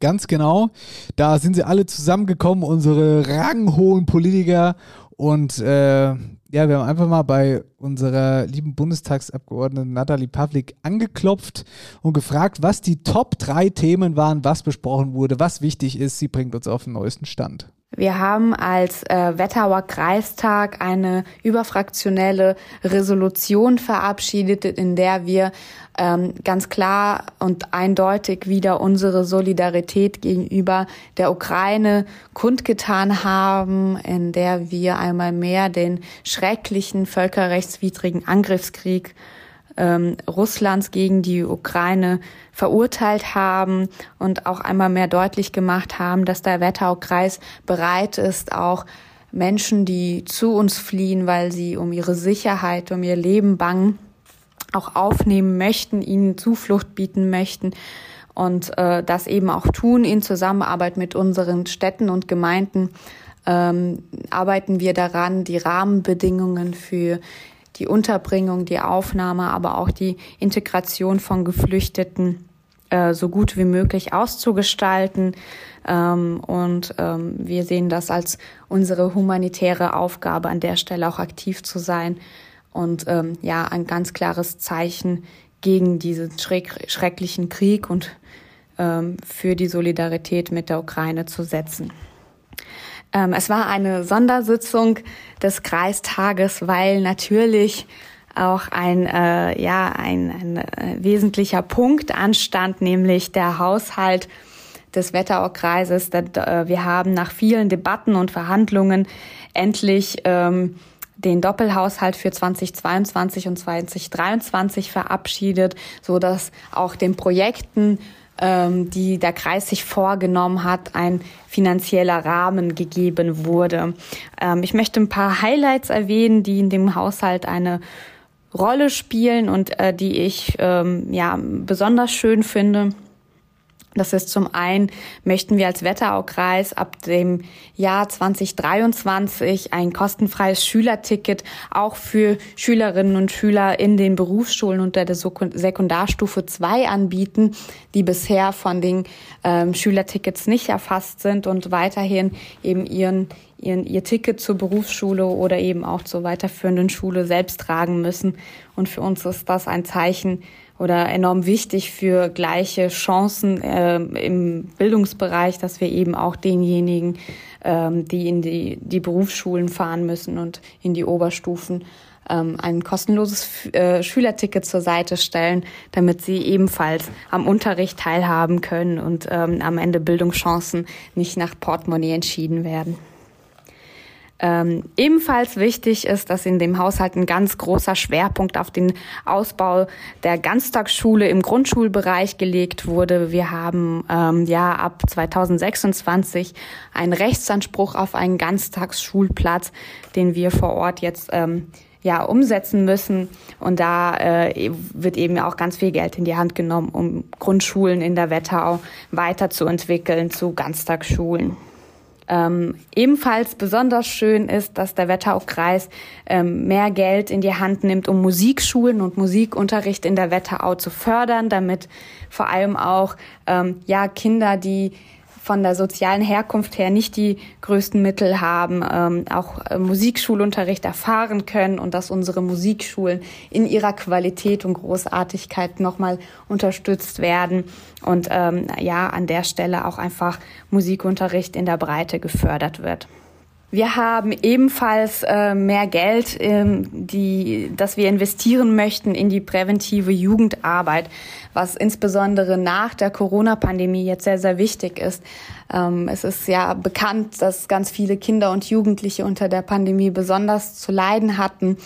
Speaker 2: Ganz genau. Da sind sie alle zusammengekommen, unsere ranghohen Politiker. Und äh, ja, wir haben einfach mal bei unserer lieben Bundestagsabgeordneten Nathalie Pavlik angeklopft und gefragt, was die Top drei Themen waren, was besprochen wurde, was wichtig ist. Sie bringt uns auf den neuesten Stand.
Speaker 7: Wir haben als äh, Wettauer Kreistag eine überfraktionelle Resolution verabschiedet, in der wir ähm, ganz klar und eindeutig wieder unsere Solidarität gegenüber der Ukraine kundgetan haben, in der wir einmal mehr den schrecklichen völkerrechtswidrigen Angriffskrieg ähm, Russlands gegen die Ukraine verurteilt haben und auch einmal mehr deutlich gemacht haben, dass der Wettau-Kreis bereit ist, auch Menschen, die zu uns fliehen, weil sie um ihre Sicherheit, um ihr Leben bangen, auch aufnehmen möchten, ihnen Zuflucht bieten möchten und äh, das eben auch tun in Zusammenarbeit mit unseren Städten und Gemeinden. Ähm, arbeiten wir daran, die Rahmenbedingungen für die Unterbringung, die Aufnahme, aber auch die Integration von Geflüchteten äh, so gut wie möglich auszugestalten. Ähm, und ähm, wir sehen das als unsere humanitäre Aufgabe, an der Stelle auch aktiv zu sein und ähm, ja, ein ganz klares Zeichen gegen diesen schreck schrecklichen Krieg und für die Solidarität mit der Ukraine zu setzen. Ähm, es war eine Sondersitzung des Kreistages, weil natürlich auch ein, äh, ja, ein, ein äh, wesentlicher Punkt anstand, nämlich der Haushalt des Wetteraukreises. Äh, wir haben nach vielen Debatten und Verhandlungen endlich ähm, den Doppelhaushalt für 2022 und 2023 verabschiedet, so dass auch den Projekten, ähm, die der Kreis sich vorgenommen hat, ein finanzieller Rahmen gegeben wurde. Ähm, ich möchte ein paar Highlights erwähnen, die in dem Haushalt eine Rolle spielen und äh, die ich ähm, ja besonders schön finde. Das ist zum einen, möchten wir als Wetteraukreis ab dem Jahr 2023 ein kostenfreies Schülerticket auch für Schülerinnen und Schüler in den Berufsschulen unter der Sekundarstufe 2 anbieten, die bisher von den ähm, Schülertickets nicht erfasst sind und weiterhin eben ihren, ihren, ihr Ticket zur Berufsschule oder eben auch zur weiterführenden Schule selbst tragen müssen. Und für uns ist das ein Zeichen oder enorm wichtig für gleiche Chancen äh, im Bildungsbereich, dass wir eben auch denjenigen, ähm, die in die, die Berufsschulen fahren müssen und in die Oberstufen, ähm, ein kostenloses äh, Schülerticket zur Seite stellen, damit sie ebenfalls am Unterricht teilhaben können und ähm, am Ende Bildungschancen nicht nach Portemonnaie entschieden werden. Ähm, ebenfalls wichtig ist, dass in dem Haushalt ein ganz großer Schwerpunkt auf den Ausbau der Ganztagsschule im Grundschulbereich gelegt wurde. Wir haben ähm, ja ab 2026 einen Rechtsanspruch auf einen Ganztagsschulplatz, den wir vor Ort jetzt ähm, ja umsetzen müssen. Und da äh, wird eben auch ganz viel Geld in die Hand genommen, um Grundschulen in der Wetterau weiterzuentwickeln zu Ganztagsschulen. Ähm, ebenfalls besonders schön ist, dass der Wetteraukreis ähm, mehr Geld in die Hand nimmt, um Musikschulen und Musikunterricht in der Wetterau zu fördern, damit vor allem auch ähm, ja Kinder, die von der sozialen Herkunft her nicht die größten Mittel haben, ähm, auch äh, Musikschulunterricht erfahren können und dass unsere Musikschulen in ihrer Qualität und Großartigkeit nochmal unterstützt werden und ähm, ja, an der Stelle auch einfach Musikunterricht in der Breite gefördert wird. Wir haben ebenfalls äh, mehr Geld, ähm, die, das wir investieren möchten in die präventive Jugendarbeit, was insbesondere nach der Corona-Pandemie jetzt sehr, sehr wichtig ist. Ähm, es ist ja bekannt, dass ganz viele Kinder und Jugendliche unter der Pandemie besonders zu leiden hatten.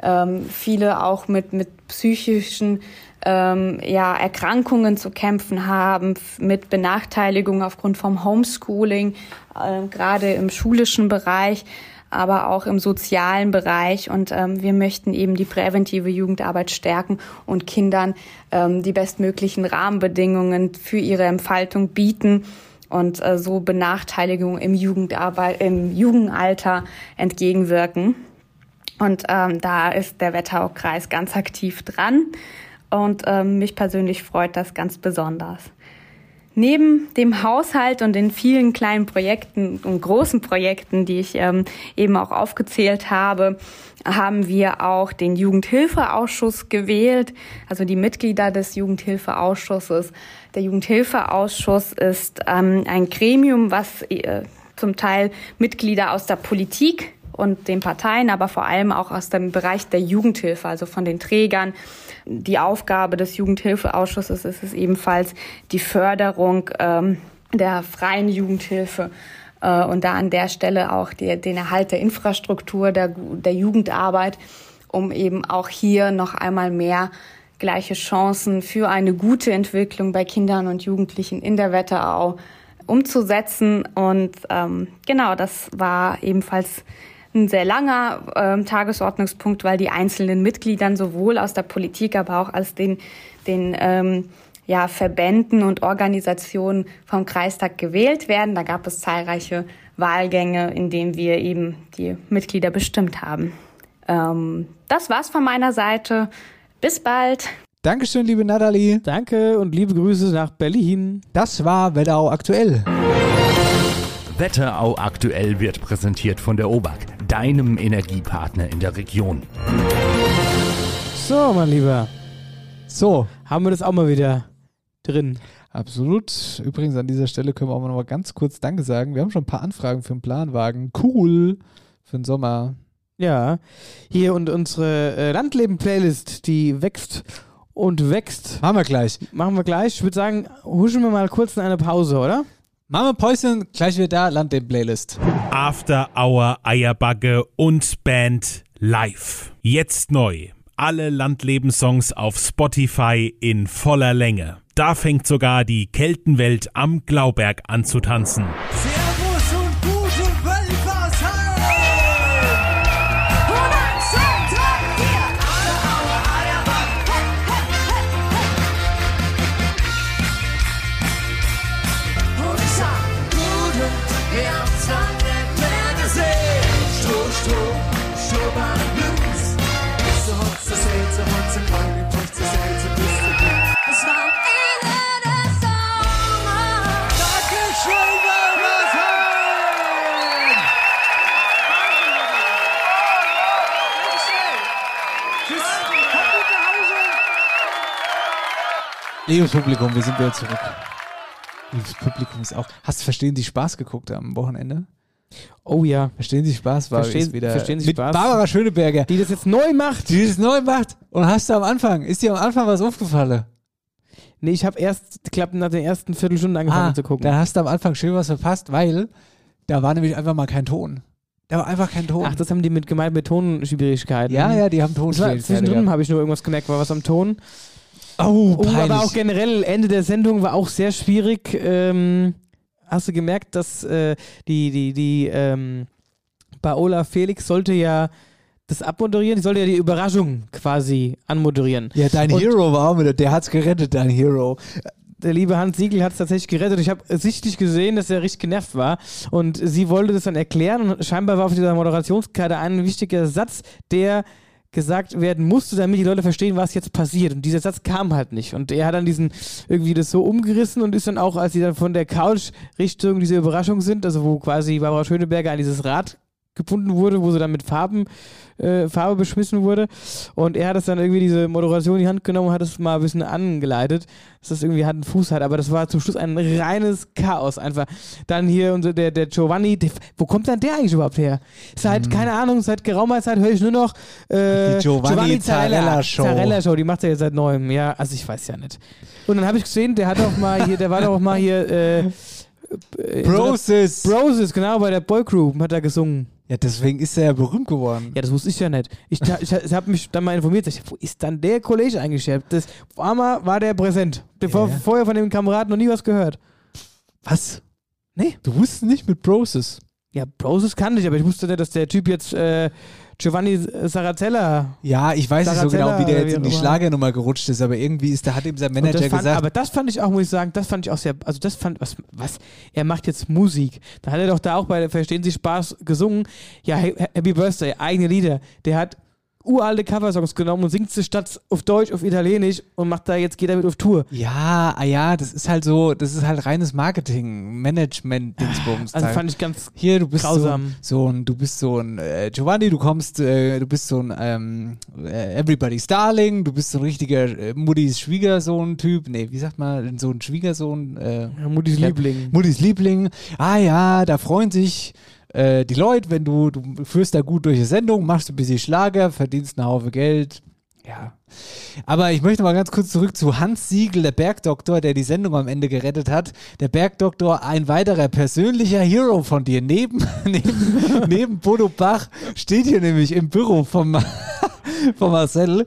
Speaker 7: Ähm, viele auch mit, mit psychischen ähm, ja, Erkrankungen zu kämpfen haben, mit Benachteiligung aufgrund vom Homeschooling, äh, gerade im schulischen Bereich aber auch im sozialen Bereich. Und ähm, wir möchten eben die präventive Jugendarbeit stärken und Kindern ähm, die bestmöglichen Rahmenbedingungen für ihre Entfaltung bieten und äh, so Benachteiligung im, Jugendarbeit, im Jugendalter entgegenwirken. Und ähm, da ist der Wetteraukreis ganz aktiv dran. Und ähm, mich persönlich freut das ganz besonders. Neben dem Haushalt und den vielen kleinen Projekten und großen Projekten, die ich ähm, eben auch aufgezählt habe, haben wir auch den Jugendhilfeausschuss gewählt, also die Mitglieder des Jugendhilfeausschusses. Der Jugendhilfeausschuss ist ähm, ein Gremium, was äh, zum Teil Mitglieder aus der Politik und den Parteien, aber vor allem auch aus dem Bereich der Jugendhilfe, also von den Trägern. Die Aufgabe des Jugendhilfeausschusses ist es ebenfalls die Förderung ähm, der freien Jugendhilfe äh, und da an der Stelle auch die, den Erhalt der Infrastruktur der, der Jugendarbeit, um eben auch hier noch einmal mehr gleiche Chancen für eine gute Entwicklung bei Kindern und Jugendlichen in der Wetterau umzusetzen. Und ähm, genau, das war ebenfalls ein sehr langer ähm, Tagesordnungspunkt, weil die einzelnen Mitgliedern sowohl aus der Politik, aber auch aus den, den ähm, ja, Verbänden und Organisationen vom Kreistag gewählt werden. Da gab es zahlreiche Wahlgänge, in denen wir eben die Mitglieder bestimmt haben. Ähm, das war's von meiner Seite. Bis bald.
Speaker 2: Dankeschön, liebe Nathalie.
Speaker 3: Danke und liebe Grüße nach Berlin.
Speaker 2: Das war Wetterau aktuell.
Speaker 5: Wetterau aktuell wird präsentiert von der OBAK, deinem Energiepartner in der Region.
Speaker 3: So, mein Lieber.
Speaker 2: So.
Speaker 3: Haben wir das auch mal wieder drin.
Speaker 2: Absolut. Übrigens an dieser Stelle können wir auch noch mal ganz kurz Danke sagen. Wir haben schon ein paar Anfragen für einen Planwagen. Cool. Für den Sommer.
Speaker 3: Ja. Hier und unsere äh, Landleben-Playlist, die wächst und wächst.
Speaker 2: Machen wir gleich.
Speaker 3: Machen wir gleich. Ich würde sagen, huschen wir mal kurz in eine Pause, oder?
Speaker 2: Wir Päuschen, gleich wieder da, Landleben-Playlist.
Speaker 8: After Hour Eierbagge und Band live. Jetzt neu. Alle Landlebenssongs auf Spotify in voller Länge. Da fängt sogar die Keltenwelt am Glauberg an zu tanzen.
Speaker 9: Servus
Speaker 2: Liebes Publikum, wir sind wieder zurück. Liebes Publikum ist auch. Hast du Verstehen Sie Spaß geguckt am Wochenende?
Speaker 3: Oh ja.
Speaker 2: Verstehen Sie Spaß war
Speaker 3: Verstehen-
Speaker 2: wieder
Speaker 3: Verstehen Sie
Speaker 2: mit
Speaker 3: Spaß?
Speaker 2: Barbara Schöneberger,
Speaker 3: Die das jetzt neu macht.
Speaker 2: die das neu macht. Und hast du am Anfang, ist dir am Anfang was aufgefallen?
Speaker 3: Nee, ich habe erst, ich glaube, nach den ersten Viertelstunden angefangen zu gucken.
Speaker 2: Da hast du am Anfang schön was verpasst, weil da war nämlich einfach mal kein Ton. Da war einfach kein Ton.
Speaker 3: Ach, das haben die mit gemeint mit Tonschwierigkeiten.
Speaker 2: ja, ja, die haben Tonschwierigkeiten.
Speaker 3: zwischendrin habe ich nur irgendwas gemerkt, war was am Ton.
Speaker 2: Oh,
Speaker 3: Oh,
Speaker 2: peinlich.
Speaker 3: aber auch generell, Ende der Sendung war auch sehr schwierig. Ähm, hast du gemerkt, dass äh, die, die, die ähm, Paola Felix sollte ja das abmoderieren, die sollte ja die Überraschung quasi anmoderieren.
Speaker 2: ja, dein
Speaker 3: Und-
Speaker 2: Hero war auch wieder, der hat's gerettet, dein Hero.
Speaker 3: Der liebe Hans Siegel hat es tatsächlich gerettet. Ich habe sichtlich gesehen, dass er richtig genervt war. Und sie wollte das dann erklären. Und scheinbar war auf dieser Moderationskarte ein wichtiger Satz, der gesagt werden musste, damit die Leute verstehen, was jetzt passiert. Und dieser Satz kam halt nicht. Und er hat dann diesen irgendwie das so umgerissen und ist dann auch, als sie dann von der Couch Richtung diese Überraschung sind, also wo quasi Barbara Schöneberger an dieses Rad gebunden wurde, wo sie dann mit Farben, äh, Farbe beschmissen wurde. Und er hat es dann irgendwie diese Moderation in die Hand genommen und hat es mal ein bisschen angeleitet, dass das irgendwie Hand und Fuß hat. Aber das war zum Schluss ein reines Chaos einfach. Dann hier unser, der, der Giovanni, der, wo kommt denn der eigentlich überhaupt her? Seit, keine Ahnung, seit geraumer Zeit höre ich nur noch äh,
Speaker 2: Die Giovanni Zarella Show.
Speaker 3: Zarella Show, die macht er jetzt seit neuem. Ja, also ich weiß ja nicht. Und dann habe ich gesehen, der hat auch mal hier, der war doch auch mal hier äh, äh,
Speaker 2: Broses.
Speaker 3: Broses, genau, bei der Boygroup hat er gesungen.
Speaker 2: Ja, deswegen ist er ja berühmt geworden.
Speaker 3: Ja, das wusste ich ja nicht. Ich, ich, ich habe mich dann mal informiert. Ich, wo ist dann der Kollege eingeschärft? Das, auf einmal war der präsent. Bevor,
Speaker 2: Ja.
Speaker 3: Vorher von dem Kameraden noch nie was gehört.
Speaker 2: Was?
Speaker 3: Nee.
Speaker 2: Du wusstest nicht mit Broses.
Speaker 3: Ja, Broses kannte ich, aber ich wusste nicht, dass der Typ jetzt äh, Giovanni Sarazella.
Speaker 2: Ja, ich weiß nicht so genau,
Speaker 3: Sarazella
Speaker 2: wie der jetzt
Speaker 3: wie
Speaker 2: in die. Schlagernummer gerutscht ist, aber irgendwie ist, da hat ihm sein Manager
Speaker 3: fand,
Speaker 2: gesagt,
Speaker 3: aber das fand ich auch, muss ich sagen, das fand ich auch sehr, also das fand, was, was, er macht jetzt Musik. Da hat er doch da auch bei Verstehen Sie Spaß gesungen. Ja, Happy Birthday, eigene Lieder. Der hat uralte Coversongs genommen und singt sie statt auf Deutsch, auf Italienisch und macht da jetzt, geht damit auf Tour.
Speaker 2: ja, ah ja, das ist halt so, das ist halt reines Marketing, Management, Dingsbums.
Speaker 3: Also fand ich ganz
Speaker 2: Hier, du bist so,
Speaker 3: grausam.
Speaker 2: so ein, du bist so ein äh, Giovanni, du kommst, äh, du bist so ein ähm, äh, Everybody's Darling, du bist so ein richtiger äh, Muttis Schwiegersohn-Typ. Nee, wie sagt man, so ein Schwiegersohn? Äh,
Speaker 3: Ja, Muttis. Liebling.
Speaker 2: Muttis Liebling. Ah ja, da freuen sich äh, die Leute, wenn du, du führst da gut durch die Sendung, machst ein bisschen Schlager, verdienst einen Haufen Geld. Ja. Aber ich möchte mal ganz kurz zurück zu Hans Siegel, der Bergdoktor, der die Sendung am Ende gerettet hat. Der Bergdoktor, ein weiterer persönlicher Hero von dir. Neben, [LAUGHS] neben, neben Bodo Bach steht hier nämlich im Büro vom, [LAUGHS] von Marcel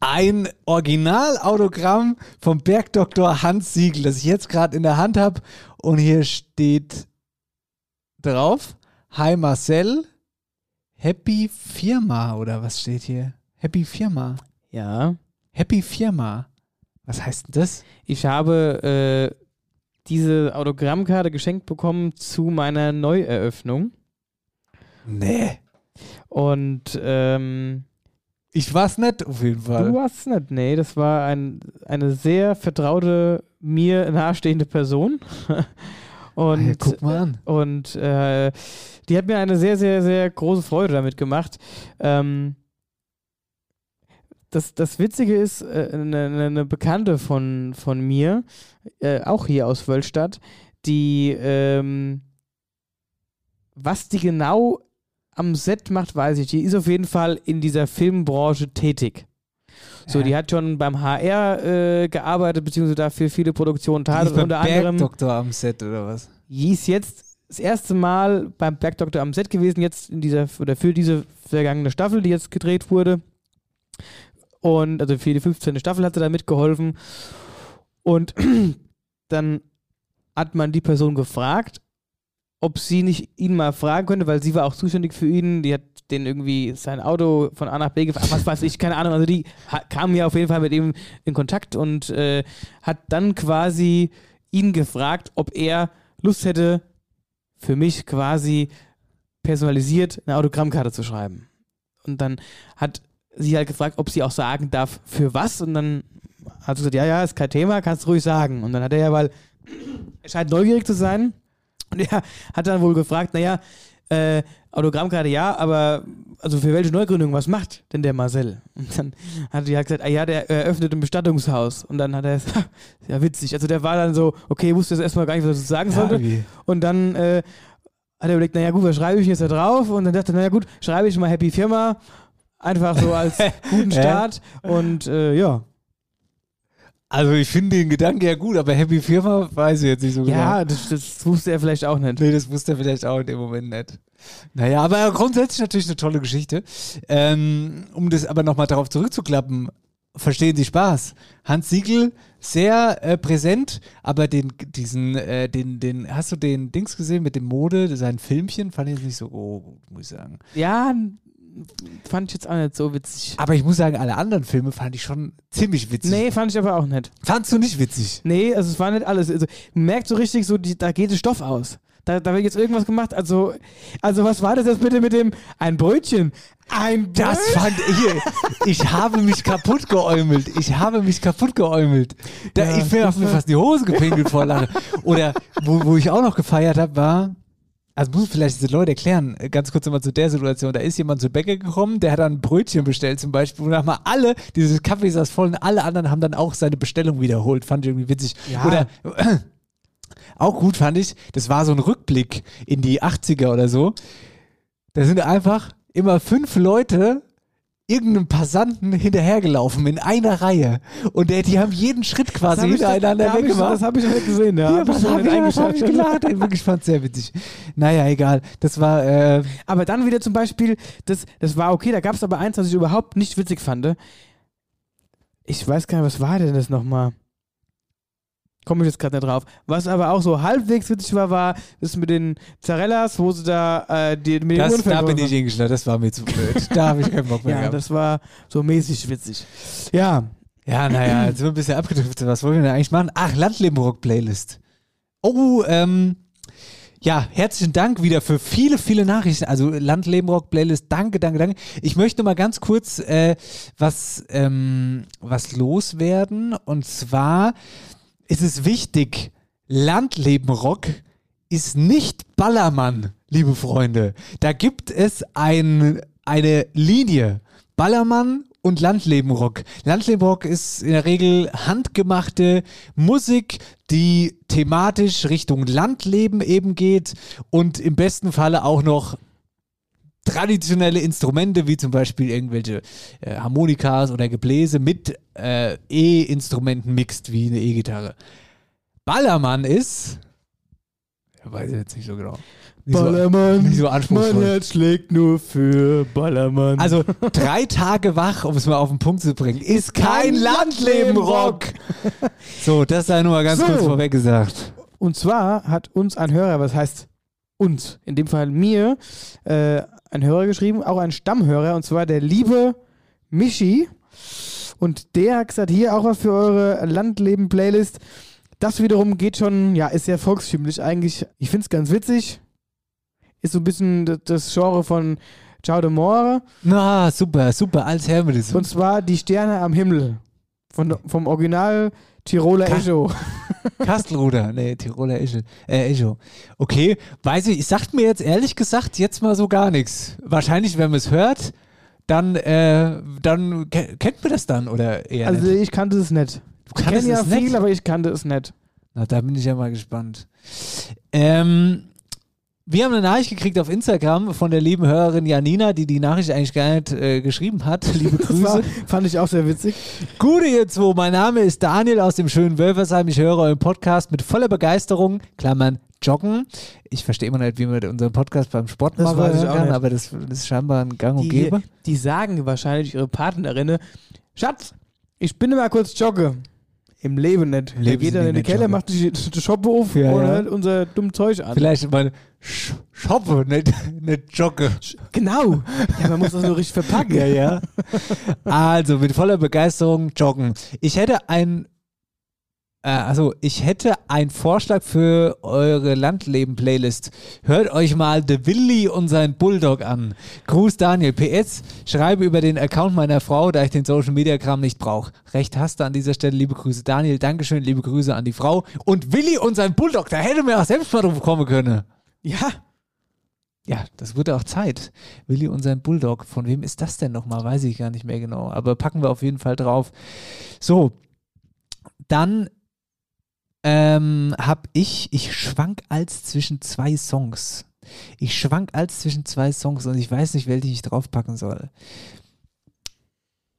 Speaker 2: ein Originalautogramm vom Bergdoktor Hans Siegel, das ich jetzt gerade in der Hand habe. Und hier steht drauf: Hi Marcel, Happy Firma oder was steht hier? Happy Firma.
Speaker 3: Ja.
Speaker 2: Happy Firma. Was heißt denn das?
Speaker 3: Ich habe äh, diese Autogrammkarte geschenkt bekommen zu meiner Neueröffnung.
Speaker 2: Nee.
Speaker 3: Und ähm,
Speaker 2: Ich war's nicht, auf jeden Fall.
Speaker 3: du warst nicht, nee, das war ein, eine sehr vertraute, mir nahestehende Person. [LAUGHS] Und,
Speaker 2: ja, guck mal an.
Speaker 3: Und äh, die hat mir eine sehr, sehr, sehr große Freude damit gemacht. Ähm, das, das Witzige ist, äh, eine, eine- eine Bekannte von, von mir, äh, auch hier aus Wölstadt, die, ähm, was die genau am Set macht, weiß ich. Die ist auf jeden Fall in dieser Filmbranche tätig. So, die hat schon beim HR äh, gearbeitet, beziehungsweise dafür viele Produktionen tat. Unter anderem
Speaker 2: Bergdoktor am Set oder was?
Speaker 3: die ist jetzt das erste Mal beim Bergdoktor am Set gewesen, jetzt in dieser, oder für diese vergangene Staffel, die jetzt gedreht wurde. Und also für die 15. Staffel hat sie da mitgeholfen. Und [CLEARS THROAT] dann hat man die Person gefragt, ob sie nicht ihn mal fragen könnte, weil sie war auch zuständig für ihn. Die hat den irgendwie sein Auto von A nach B gefahren, was weiß ich, keine Ahnung. Also die ha- kam ja auf jeden Fall mit ihm in Kontakt und äh, hat dann quasi ihn gefragt, ob er Lust hätte, für mich quasi personalisiert eine Autogrammkarte zu schreiben. Und dann hat sie halt gefragt, ob sie auch sagen darf, für was. Und dann hat sie gesagt, ja, ja, ist kein Thema, kannst du ruhig sagen. Und dann hat er ja, weil er scheint neugierig zu sein. Und er hat dann wohl gefragt, naja, äh, Autogrammkarte ja, aber also für welche Neugründung, was macht denn der Marcel? Und dann hat die halt gesagt, ah ja, der eröffnet ein Bestattungshaus. Und dann hat er gesagt, [LAUGHS] ja witzig. Also der war dann so, okay, wusste jetzt erstmal gar nicht, was er sagen
Speaker 2: Ja,
Speaker 3: sollte.
Speaker 2: wie?
Speaker 3: Und dann äh, hat er überlegt, naja gut, was schreibe ich jetzt da drauf? Und dann dachte er, naja gut, schreibe ich mal Happy Firma. Einfach so als [LAUGHS] guten. Start. Und äh, ja.
Speaker 2: Also ich finde den Gedanken ja gut, aber Happy Firma weiß ich jetzt nicht so genau.
Speaker 3: Ja, das, das wusste er vielleicht auch nicht.
Speaker 2: Nee, das wusste er vielleicht auch in dem Moment nicht. Naja, aber grundsätzlich natürlich eine tolle Geschichte. Ähm, um das aber nochmal darauf zurückzuklappen, verstehen Sie Spaß. Hans Siegel, sehr äh, präsent, aber den, diesen, äh, den, den, hast du den Dings gesehen mit dem Mode, sein Filmchen? Fand ich nicht so oh, gut, muss ich sagen.
Speaker 3: Ja, fand ich jetzt auch nicht so witzig.
Speaker 2: Aber ich muss sagen, alle anderen Filme fand ich schon ziemlich witzig.
Speaker 3: Nee, fand ich aber auch nicht.
Speaker 2: Fandst du nicht witzig?
Speaker 3: Nee, also es war nicht alles. Also, merkt so richtig, so, die, da geht der Stoff aus. Da, da wird jetzt irgendwas gemacht. Also, also was war das jetzt bitte mit dem ein Brötchen? Ein Brötchen?
Speaker 2: Das fand ich. Ich habe mich kaputt geäumelt. Ich habe mich kaputt geäumelt. Da,
Speaker 3: Ja,
Speaker 2: ich bin auf mir fast die Hose gepinkelt vor Lachen. Oder wo, wo ich auch noch gefeiert habe, war. Also muss ich vielleicht diese Leute erklären, äh, ganz kurz nochmal zu der Situation. Da ist jemand zu Bäcker gekommen, der hat dann ein Brötchen bestellt zum Beispiel. Und dann haben alle, dieses Kaffee saß voll und alle anderen haben dann auch seine Bestellung wiederholt. Fand ich irgendwie witzig.
Speaker 3: Ja.
Speaker 2: Oder [CLEARS THROAT] auch gut fand ich, das war so ein Rückblick in die 80er oder so. Da sind einfach immer fünf Leute irgendeinem Passanten hinterhergelaufen in einer Reihe. Und der, die haben jeden Schritt quasi
Speaker 3: hab
Speaker 2: hintereinander weggemacht.
Speaker 3: Das habe ich nicht gesehen. Ja,
Speaker 2: Ja, was habe ich, was hab ich gelacht? Ich fand's sehr witzig. Naja, egal. Das war, äh,
Speaker 3: Aber dann wieder zum Beispiel, das, das war okay, da gab es aber eins, was ich überhaupt nicht witzig fand. Ich weiß gar nicht, was war denn das nochmal? Komme ich jetzt gerade nicht drauf. Was aber auch so halbwegs witzig war, war das mit den Zarellas, wo sie da äh, die, mit den
Speaker 2: das,
Speaker 3: Unfällen
Speaker 2: da bin ich hingeschlagen. Das war mir zu blöd. Da habe ich keinen Bock mehr [LAUGHS]
Speaker 3: Ja,
Speaker 2: gehabt.
Speaker 3: das war so mäßig witzig. Ja,
Speaker 2: Ja, naja, jetzt sind wir ein bisschen abgedriftet. Was wollen wir denn eigentlich machen? Ach, Landlebenrock-Playlist. Oh, ähm, ja, herzlichen Dank wieder für viele, viele Nachrichten. Also Landlebenrock-Playlist, danke, danke, danke. Ich möchte mal ganz kurz äh, was, ähm, was loswerden. Und zwar ist es wichtig, Landlebenrock ist nicht Ballermann, liebe Freunde. Da gibt es ein, eine Linie. Ballermann und Landlebenrock. Landlebenrock ist in der Regel handgemachte Musik, die thematisch Richtung Landleben eben geht und im besten Falle auch noch traditionelle Instrumente, wie zum Beispiel irgendwelche äh, Harmonikas oder Gebläse mit äh, E-Instrumenten mixt, wie eine E-Gitarre. Ballermann ist, ich weiß jetzt nicht so genau. Nicht so-
Speaker 3: Ballermann.
Speaker 2: nicht so
Speaker 3: mein
Speaker 2: anspruchsvoll.
Speaker 3: Herz schlägt nur für Ballermann.
Speaker 2: Also drei Tage wach, um es mal auf den Punkt zu bringen, ist kein
Speaker 3: kein
Speaker 2: Landleben-Rock. [LAUGHS] So, das sei nur mal ganz
Speaker 3: So.
Speaker 2: kurz vorweg gesagt.
Speaker 3: Und zwar hat uns ein Hörer, was heißt uns, in dem Fall mir, äh, ein Hörer geschrieben, auch ein Stammhörer, und zwar der liebe Michi. Und der hat gesagt, hier auch was für eure Landleben-Playlist. Das wiederum geht schon, ja, ist sehr volkstümlich eigentlich. Ich finde es ganz witzig. Ist so ein bisschen das- Genre von Ciao de More.
Speaker 2: Na, super, super, als her mit diesem.
Speaker 3: Und zwar die Sterne am Himmel. Von, vom Original Tiroler
Speaker 2: Ka-
Speaker 3: Echo. [LAUGHS]
Speaker 2: Kastelruder, nee, Tiroler Echo. Äh, Echo. Okay, weiß ich, sagt mir jetzt ehrlich gesagt jetzt mal so gar nichts. Wahrscheinlich, wenn man es hört, dann, äh, dann ke- kennt man das dann oder eher
Speaker 3: Also
Speaker 2: nicht.
Speaker 3: ich kannte es nicht.
Speaker 2: Du
Speaker 3: Ich kenne ja
Speaker 2: es nicht?
Speaker 3: viel, aber ich kannte es nicht.
Speaker 2: Na, da bin ich ja mal gespannt. Ähm, wir haben eine Nachricht gekriegt auf Instagram von der lieben Hörerin Janina, die die Nachricht eigentlich gar nicht äh, geschrieben hat. [LAUGHS] Liebe
Speaker 3: Das war,
Speaker 2: Grüße.
Speaker 3: fand ich auch sehr witzig.
Speaker 2: Gute ihr zwei, mein Name ist Daniel aus dem schönen Wölfersheim. Ich höre euren Podcast mit voller Begeisterung, Klammern Joggen. Ich verstehe immer nicht, wie man unseren Podcast beim Sport machen kann, aber das, das ist scheinbar ein Gang und Gäbe.
Speaker 3: die sagen wahrscheinlich ihre Partnerinnen, Schatz, ich bin mal kurz jogge. Im Leben nicht.
Speaker 2: Leben
Speaker 3: geht
Speaker 2: sind
Speaker 3: dann in die
Speaker 2: nicht
Speaker 3: Keller, macht die, die Shoppe auf
Speaker 2: Ja,
Speaker 3: und
Speaker 2: ja.
Speaker 3: hört unser dumm Zeug an.
Speaker 2: Vielleicht mal Sch Shoppe, nicht, nicht Jogge.
Speaker 3: Genau. Ja, man muss das nur richtig verpacken.
Speaker 2: Ja, ja. Also mit voller Begeisterung joggen. Ich hätte ein, also ich hätte einen Vorschlag für eure Landleben-Playlist. Hört euch mal The Willy und sein Bulldog an. Gruß Daniel. PS, schreibe über den Account meiner Frau, da ich den Social Media Kram nicht brauche. Recht hast du an dieser Stelle. Liebe Grüße Daniel. Dankeschön. Liebe Grüße an die Frau. Und Willy und sein Bulldog, da hätte mir auch selbst mal drauf kommen können.
Speaker 3: Ja.
Speaker 2: Ja, das wurde auch Zeit. Willi und sein Bulldog. Von wem ist das denn nochmal? Weiß ich gar nicht mehr genau. Aber packen wir auf jeden Fall drauf. So, dann ähm, habe ich, ich schwank als zwischen zwei Songs. Ich schwank als zwischen zwei Songs und ich weiß nicht, welche ich draufpacken soll.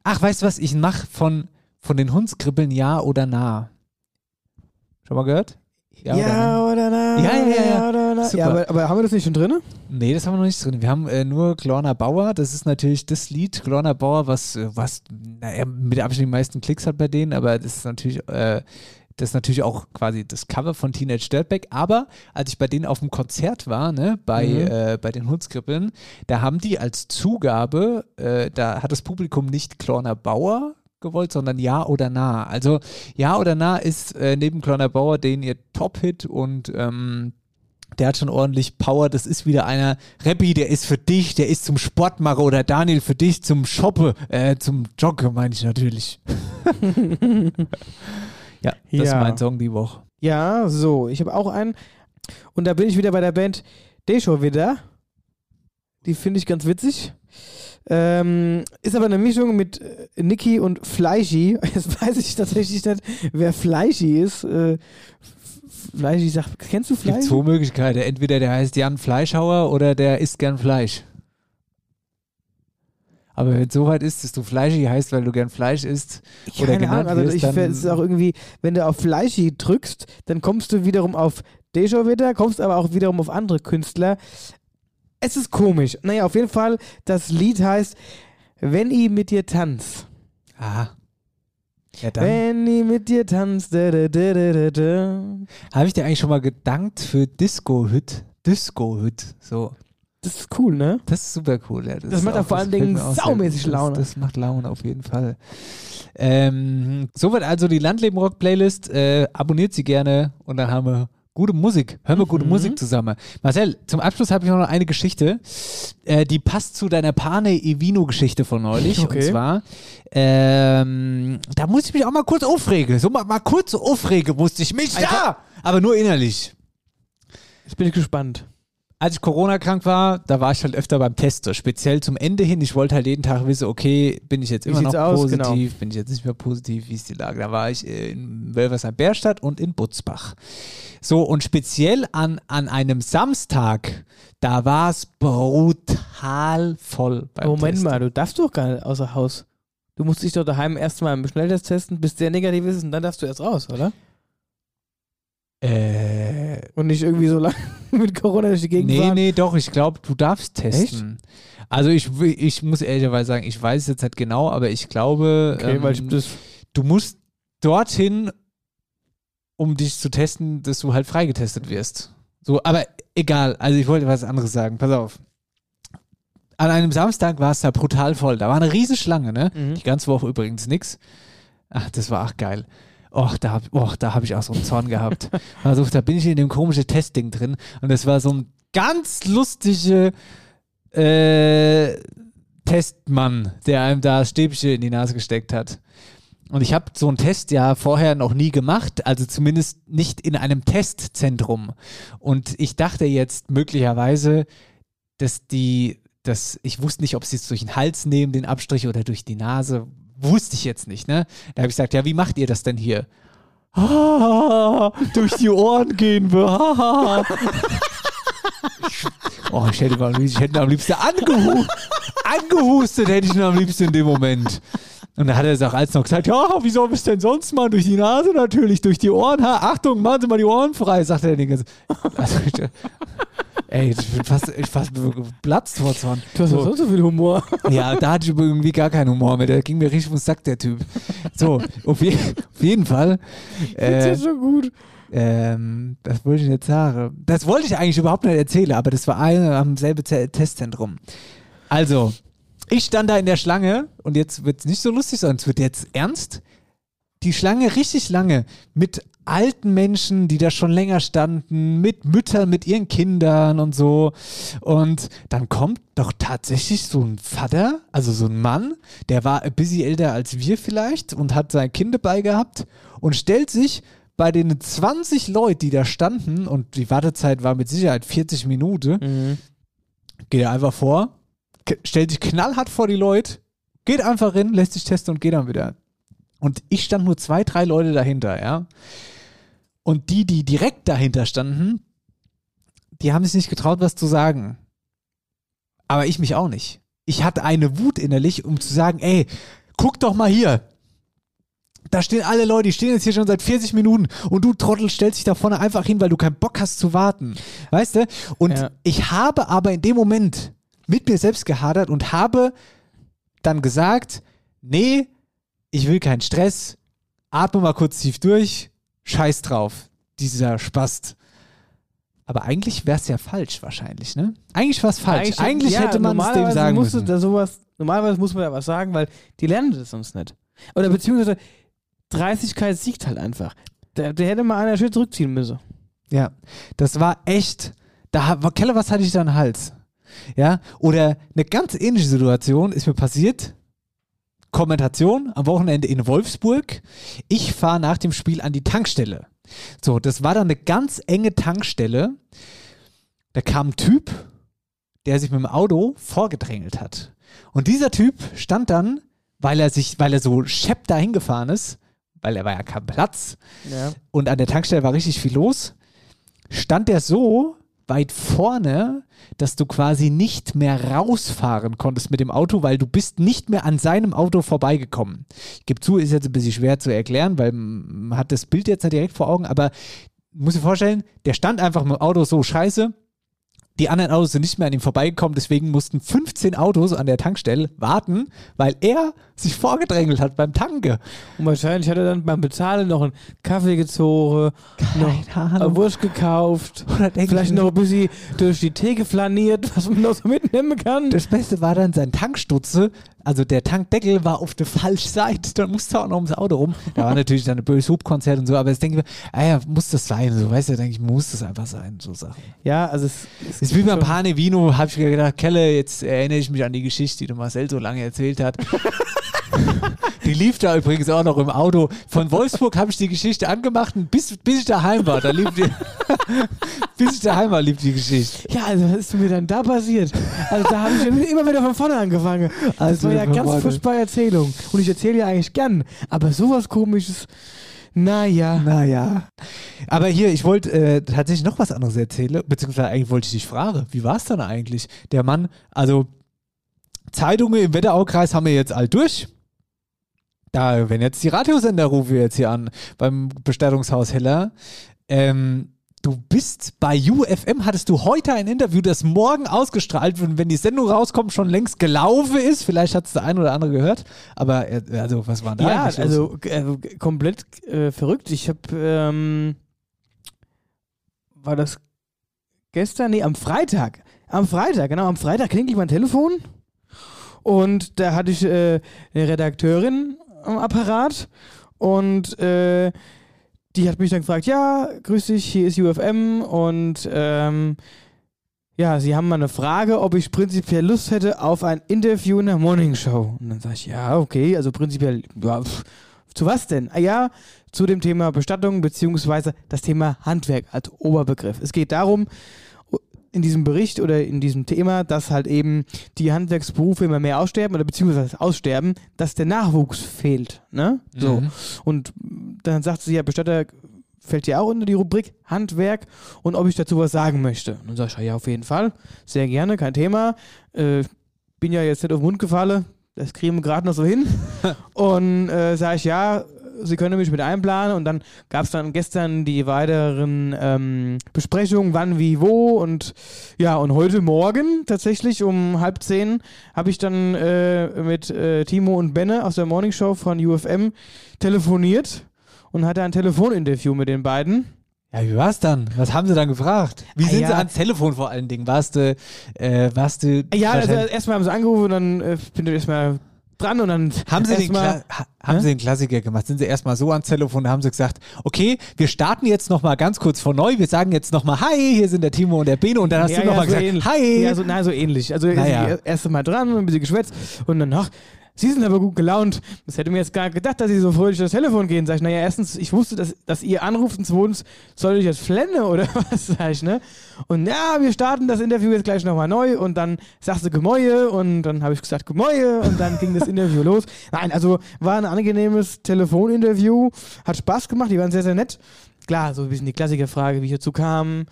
Speaker 2: Ach, weißt du was? Ich mache von, von den Hundskribbeln Ja oder Na. Schon mal gehört?
Speaker 3: Ja, oder na?
Speaker 2: Ja, ja, ja, ja.
Speaker 3: oder na? Ja aber, aber haben wir das nicht schon drin?
Speaker 2: Nee, das haben wir noch nicht drin. Wir haben äh, nur Glorner Bauer. Das ist natürlich das Lied Glorner Bauer, was, was naja, mit Abstand die meisten Klicks hat bei denen, aber das ist natürlich, äh, das ist natürlich auch quasi das Cover von Teenage Dirtbag. Aber als ich bei denen auf dem Konzert war, ne, bei,
Speaker 3: Mhm.
Speaker 2: äh, bei den Hundskrippeln, da haben die als Zugabe, äh, da hat das Publikum nicht Glorner Bauer gewollt, sondern Ja oder Na. Also Ja oder Na ist äh, neben Glorner Bauer den ihr Top-Hit und ähm, der hat schon ordentlich Power. Das ist wieder einer. Reppi, der ist für dich, der ist zum Sportmacher oder Daniel für dich zum Shoppe, äh, zum Joggen, meine ich natürlich. [LAUGHS] [LAUGHS] ja, das ist
Speaker 3: Ja.
Speaker 2: mein Song die Woche.
Speaker 3: Ja, so. Ich habe auch einen. Und da bin ich wieder bei der Band Desho wieder. Die finde ich ganz witzig. Ähm, ist aber eine Mischung mit äh, Niki und Fleischi. [LAUGHS] Jetzt weiß ich tatsächlich nicht, wer Fleischi ist. Äh, Fleischi sagt, kennst du
Speaker 2: Es gibt zwei Möglichkeiten. Entweder der heißt Jan Fleischhauer oder der isst gern Fleisch. Aber wenn es so weit ist, dass du fleischig heißt, weil du gern Fleisch isst oder
Speaker 3: Keine Ahnung, also
Speaker 2: wirst,
Speaker 3: ich es ist auch irgendwie, wenn du auf Fleischi drückst, dann kommst du wiederum auf Dejo wieder, kommst aber auch wiederum auf andere Künstler. Es ist komisch. Naja, auf jeden Fall, das Lied heißt Wenn ich mit dir tanz.
Speaker 2: Ah. Ja, dann
Speaker 3: Wenn ich mit dir tanz.
Speaker 2: Habe ich dir eigentlich schon mal gedankt für Disco-Hüt. Disco-Hüt. So.
Speaker 3: Das ist cool, ne?
Speaker 2: Das ist super cool, ja.
Speaker 3: Das
Speaker 2: ist
Speaker 3: macht
Speaker 2: auch-
Speaker 3: vor allen Dingen saumäßig. Laune.
Speaker 2: Das, das macht Laune auf jeden Fall. Ähm, soweit also die Landleben-Rock-Playlist. Äh, abonniert sie gerne und dann haben wir gute Musik. Hören wir gute
Speaker 3: Mhm.
Speaker 2: Musik zusammen. Marcel, zum Abschluss habe ich noch eine Geschichte, äh, die passt zu deiner Pane Evino-Geschichte von neulich.
Speaker 3: Okay.
Speaker 2: Und zwar, ähm, da musste ich mich auch mal kurz aufregen. So mal, mal kurz aufregen musste ich mich. Ja! Aber nur innerlich.
Speaker 3: Jetzt bin ich gespannt.
Speaker 2: Als ich Corona-krank war, da war ich halt öfter beim Testen, speziell zum Ende hin. Ich wollte halt jeden Tag wissen, okay, bin ich jetzt immer noch
Speaker 3: aus?
Speaker 2: positiv,
Speaker 3: Genau.
Speaker 2: bin ich jetzt nicht mehr positiv, wie ist die Lage? Da war ich äh, in Wölversheim-Bärstadt und in Butzbach. So, und speziell an, an einem Samstag, da war es brutal voll beim
Speaker 3: Moment
Speaker 2: Testen.
Speaker 3: mal, du darfst doch gar nicht außer Haus. Du musst dich doch daheim erstmal im Schnelltest testen, bis der negativ ist und dann darfst du erst raus, oder?
Speaker 2: Äh,
Speaker 3: Und nicht irgendwie so lange [LAUGHS] mit Corona durch die Gegend
Speaker 2: nee,
Speaker 3: fahren.
Speaker 2: nee, doch, ich glaube, du darfst testen. Also ich, ich muss ehrlicherweise sagen, ich weiß es jetzt nicht genau, aber ich glaube,
Speaker 3: Okay, weil ich
Speaker 2: ähm,
Speaker 3: das
Speaker 2: du musst dorthin, um dich zu testen, dass du halt freigetestet wirst. So, aber egal, also ich wollte was anderes sagen, pass auf. An einem Samstag war es da brutal voll. Da war eine Riesenschlange, ne?
Speaker 3: Mhm.
Speaker 2: Die ganze Woche übrigens nix. Ach, das war auch geil. Och, da och, da hab ich auch so einen Zorn gehabt. Also, da bin ich in dem komischen Testding drin und es war so ein ganz lustige äh, Testmann, der einem da Stäbchen in die Nase gesteckt hat. Und ich habe so einen Test ja vorher noch nie gemacht, also zumindest nicht in einem Testzentrum. Und ich dachte jetzt möglicherweise, dass die, dass ich wusste nicht, ob sie es durch den Hals nehmen, den Abstrich oder durch die Nase. Wusste ich jetzt nicht, ne? Da habe ich gesagt, ja, wie macht ihr das denn hier? Ah, durch die Ohren gehen wir. Ah. Oh, ich hätte, ich hätte am liebsten angehu angehustet, hätte ich ihn am liebsten in dem Moment. Und da hat er es auch als noch gesagt, ja, wie soll ich es denn sonst machen? Durch die Nase natürlich, durch die Ohren. Ha, Achtung, machen Sie mal die Ohren frei, sagt er den ganzen. [LAUGHS] Also, ey, ich bin fast, ich fast platzt vor Zorn.
Speaker 3: Du hast sonst so viel Humor.
Speaker 2: Ja, da hatte ich irgendwie gar keinen Humor mehr. Der ging mir richtig vom Sack, der Typ. So, auf, je, auf jeden Fall.
Speaker 3: Das
Speaker 2: Äh,
Speaker 3: ist ja schon gut.
Speaker 2: ähm, das wollte ich nicht sagen. Das wollte ich eigentlich überhaupt nicht erzählen, aber das war eine am selben Te- Testzentrum. Also, ich stand da in der Schlange und jetzt wird es nicht so lustig, sondern es wird jetzt ernst. Die Schlange richtig lange mit alten Menschen, die da schon länger standen, mit Müttern, mit ihren Kindern und so. Und dann kommt doch tatsächlich so ein Vater, also so ein Mann, der war ein bisschen älter als wir vielleicht und hat sein Kind dabei gehabt und stellt sich bei den 20 Leuten, die da standen, und die Wartezeit war mit Sicherheit 40 Minuten,
Speaker 3: Mhm.
Speaker 2: geht er einfach vor, stellt sich knallhart vor die Leute, geht einfach hin, lässt sich testen und geht dann wieder. Und ich stand nur zwei, drei Leute dahinter, ja. Und die, die direkt dahinter standen, die haben sich nicht getraut, was zu sagen. Aber ich mich auch nicht. Ich hatte eine Wut innerlich, um zu sagen, ey, guck doch mal hier. Da stehen alle Leute, die stehen jetzt hier schon seit 40 Minuten und du Trottel stellst dich da vorne einfach hin, weil du keinen Bock hast zu warten. Weißt du? Und
Speaker 3: Ja.
Speaker 2: ich habe aber in dem Moment mit mir selbst gehadert und habe dann gesagt, nee, ich will keinen Stress, atme mal kurz tief durch, scheiß drauf, dieser Spast. Aber eigentlich wäre es ja falsch wahrscheinlich, ne? Eigentlich war es falsch. Eigentlich,
Speaker 3: ja,
Speaker 2: hätte man es dem sagen
Speaker 3: musste
Speaker 2: müssen.
Speaker 3: Da sowas, normalerweise muss man ja was sagen, weil die lernen das sonst nicht. Oder beziehungsweise Dreistigkeit siegt halt einfach. Der, der hätte mal einer schön zurückziehen müssen.
Speaker 2: Ja, das war echt. Da war Keller, was hatte ich da am Hals? Ja, oder eine ganz ähnliche Situation ist mir passiert. Kommentation am Wochenende in Wolfsburg. Ich fahre nach dem Spiel an die Tankstelle. So, das war dann eine ganz enge Tankstelle. Da kam ein Typ, der sich mit dem Auto vorgedrängelt hat. Und dieser Typ stand dann, weil er sich, weil er so schepp dahin gefahren ist, weil er war ja kein Platz,
Speaker 3: Ja.
Speaker 2: und an der Tankstelle war richtig viel los, stand er so weit vorne, dass du quasi nicht mehr rausfahren konntest mit dem Auto, weil du bist nicht mehr an seinem Auto vorbeigekommen. Ich gebe zu, ist jetzt ein bisschen schwer zu erklären, weil man hat das Bild jetzt nicht direkt vor Augen, aber muss dir vorstellen, der stand einfach mit dem Auto so scheiße. Die anderen Autos sind nicht mehr an ihm vorbeigekommen, deswegen mussten 15 Autos an der Tankstelle warten, weil er sich vorgedrängelt hat beim Tanke.
Speaker 3: Und wahrscheinlich hat er dann beim Bezahlen noch einen Kaffee gezogen, noch
Speaker 2: Ahnung.
Speaker 3: eine Wurst gekauft, vielleicht
Speaker 2: ich-
Speaker 3: noch ein bisschen durch die Theke flaniert, [LAUGHS] was man noch so mitnehmen kann.
Speaker 2: Das Beste war dann sein Tankstutze, also der Tankdeckel war auf der falschen Seite, dann musste er auch noch ums Auto rum. Da war natürlich dann ein böses Hubkonzert und so, aber jetzt denke ich mir, ah ja, muss das sein, so weißt du, denke ich, muss das einfach sein, so Sachen.
Speaker 3: Ja, also es, es
Speaker 2: Ist wie beim
Speaker 3: schon-
Speaker 2: Pane Vino, habe ich gedacht, Kelle, jetzt erinnere ich mich an die Geschichte, die der Marcel so lange erzählt hat. [LAUGHS] Die lief da übrigens auch noch im Auto. Von Wolfsburg habe ich die Geschichte angemacht und bis, bis ich daheim war, da lief die, [LAUGHS] bis ich daheim war, lief die Geschichte.
Speaker 3: Ja, also was ist mir dann da passiert? Also da habe ich immer wieder von vorne angefangen. Das
Speaker 2: Also
Speaker 3: war ja ganz furchtbare Erzählung. Und ich erzähle ja eigentlich gern. Aber sowas komisches, naja.
Speaker 2: Naja. Aber hier, ich wollte äh, tatsächlich noch was anderes erzählen, beziehungsweise eigentlich wollte ich dich fragen, wie war es dann eigentlich? Der Mann, also Zeitungen im Wetteraukreis haben wir jetzt all durch. Da, wenn jetzt die Radiosender rufen wir jetzt hier an beim Bestattungshaus Heller. Ähm, du bist bei UFM, hattest du heute ein Interview, das morgen ausgestrahlt wird, und wenn die Sendung rauskommt, schon längst gelaufen ist. Vielleicht hat es der ein oder andere gehört. Aber äh, also, was war da?
Speaker 3: Ja, also äh, g- komplett äh, verrückt. Ich habe, ähm, war das gestern? Nee, am Freitag. Am Freitag, genau, am Freitag klingelt mein Telefon und da hatte ich äh, eine Redakteurin am Apparat und äh, die hat mich dann gefragt, ja, grüß dich, hier ist UFM und ähm, ja, sie haben mal eine Frage, ob ich prinzipiell Lust hätte auf ein Interview in der Morning Show. Und dann sage ich, ja, okay, also prinzipiell, ja, pff, zu was denn? Ah ja, zu dem Thema Bestattung beziehungsweise das Thema Handwerk als Oberbegriff. Es geht darum, in diesem Bericht oder in diesem Thema, dass halt eben die Handwerksberufe immer mehr aussterben oder beziehungsweise aussterben, dass der Nachwuchs fehlt. Ne? So.
Speaker 2: Mhm.
Speaker 3: Und dann sagt sie ja, Bestatter fällt ja auch unter die Rubrik Handwerk und ob ich dazu was sagen möchte. Und dann sag ich, ja, auf jeden Fall, sehr gerne, kein Thema. Äh, bin ja jetzt nicht auf den Mund gefallen, das kriegen wir gerade noch so hin. [LAUGHS] und äh, sage ich, ja, Sie können mich mit einplanen und dann gab es dann gestern die weiteren ähm, Besprechungen, wann, wie, wo und ja, und heute Morgen tatsächlich um halb zehn habe ich dann äh, mit äh, Timo und Benne aus der Morning Show von UFM telefoniert und hatte ein Telefoninterview mit den beiden.
Speaker 2: Ja, wie war's dann? Was haben sie dann gefragt? Wie
Speaker 3: Ah,
Speaker 2: sind
Speaker 3: ja.
Speaker 2: sie ans Telefon vor allen Dingen? Warst du, äh, warst du.
Speaker 3: Ja, also erstmal haben sie angerufen und dann äh, bin ich erstmal dran und dann
Speaker 2: haben sie, den,
Speaker 3: erstmal-
Speaker 2: Kla ha- haben
Speaker 3: Hä?
Speaker 2: sie den Klassiker gemacht? Sind sie erstmal so ans Telefon, haben sie gesagt, okay, wir starten jetzt nochmal ganz kurz von neu, wir sagen jetzt nochmal Hi, hier sind der Timo und der Beno und dann hast
Speaker 3: ja,
Speaker 2: du nochmal
Speaker 3: ja, so
Speaker 2: gesagt,
Speaker 3: ähnlich.
Speaker 2: Hi.
Speaker 3: Ja, so, nein, so ähnlich. Also
Speaker 2: Naja.
Speaker 3: das erste Mal dran, ein bisschen geschwätzt und dann, ach, Sie sind aber gut gelaunt. Das hätte mir jetzt gar nicht gedacht, dass Sie so fröhlich das Telefon gehen. Sag ich, naja, erstens, ich wusste, dass, dass ihr anruft und zweitens, soll ich jetzt flenne oder [LAUGHS] was, sag ich, ne? Und ja, wir starten das Interview jetzt gleich nochmal neu und dann sagst du Gemäue und dann habe ich gesagt Gemäue und dann ging das Interview los. Nein, also war ein angenehmes Telefoninterview, hat Spaß gemacht, die waren sehr, sehr nett. Klar, so ein bisschen die Klassikerfrage, wie ich dazu kam,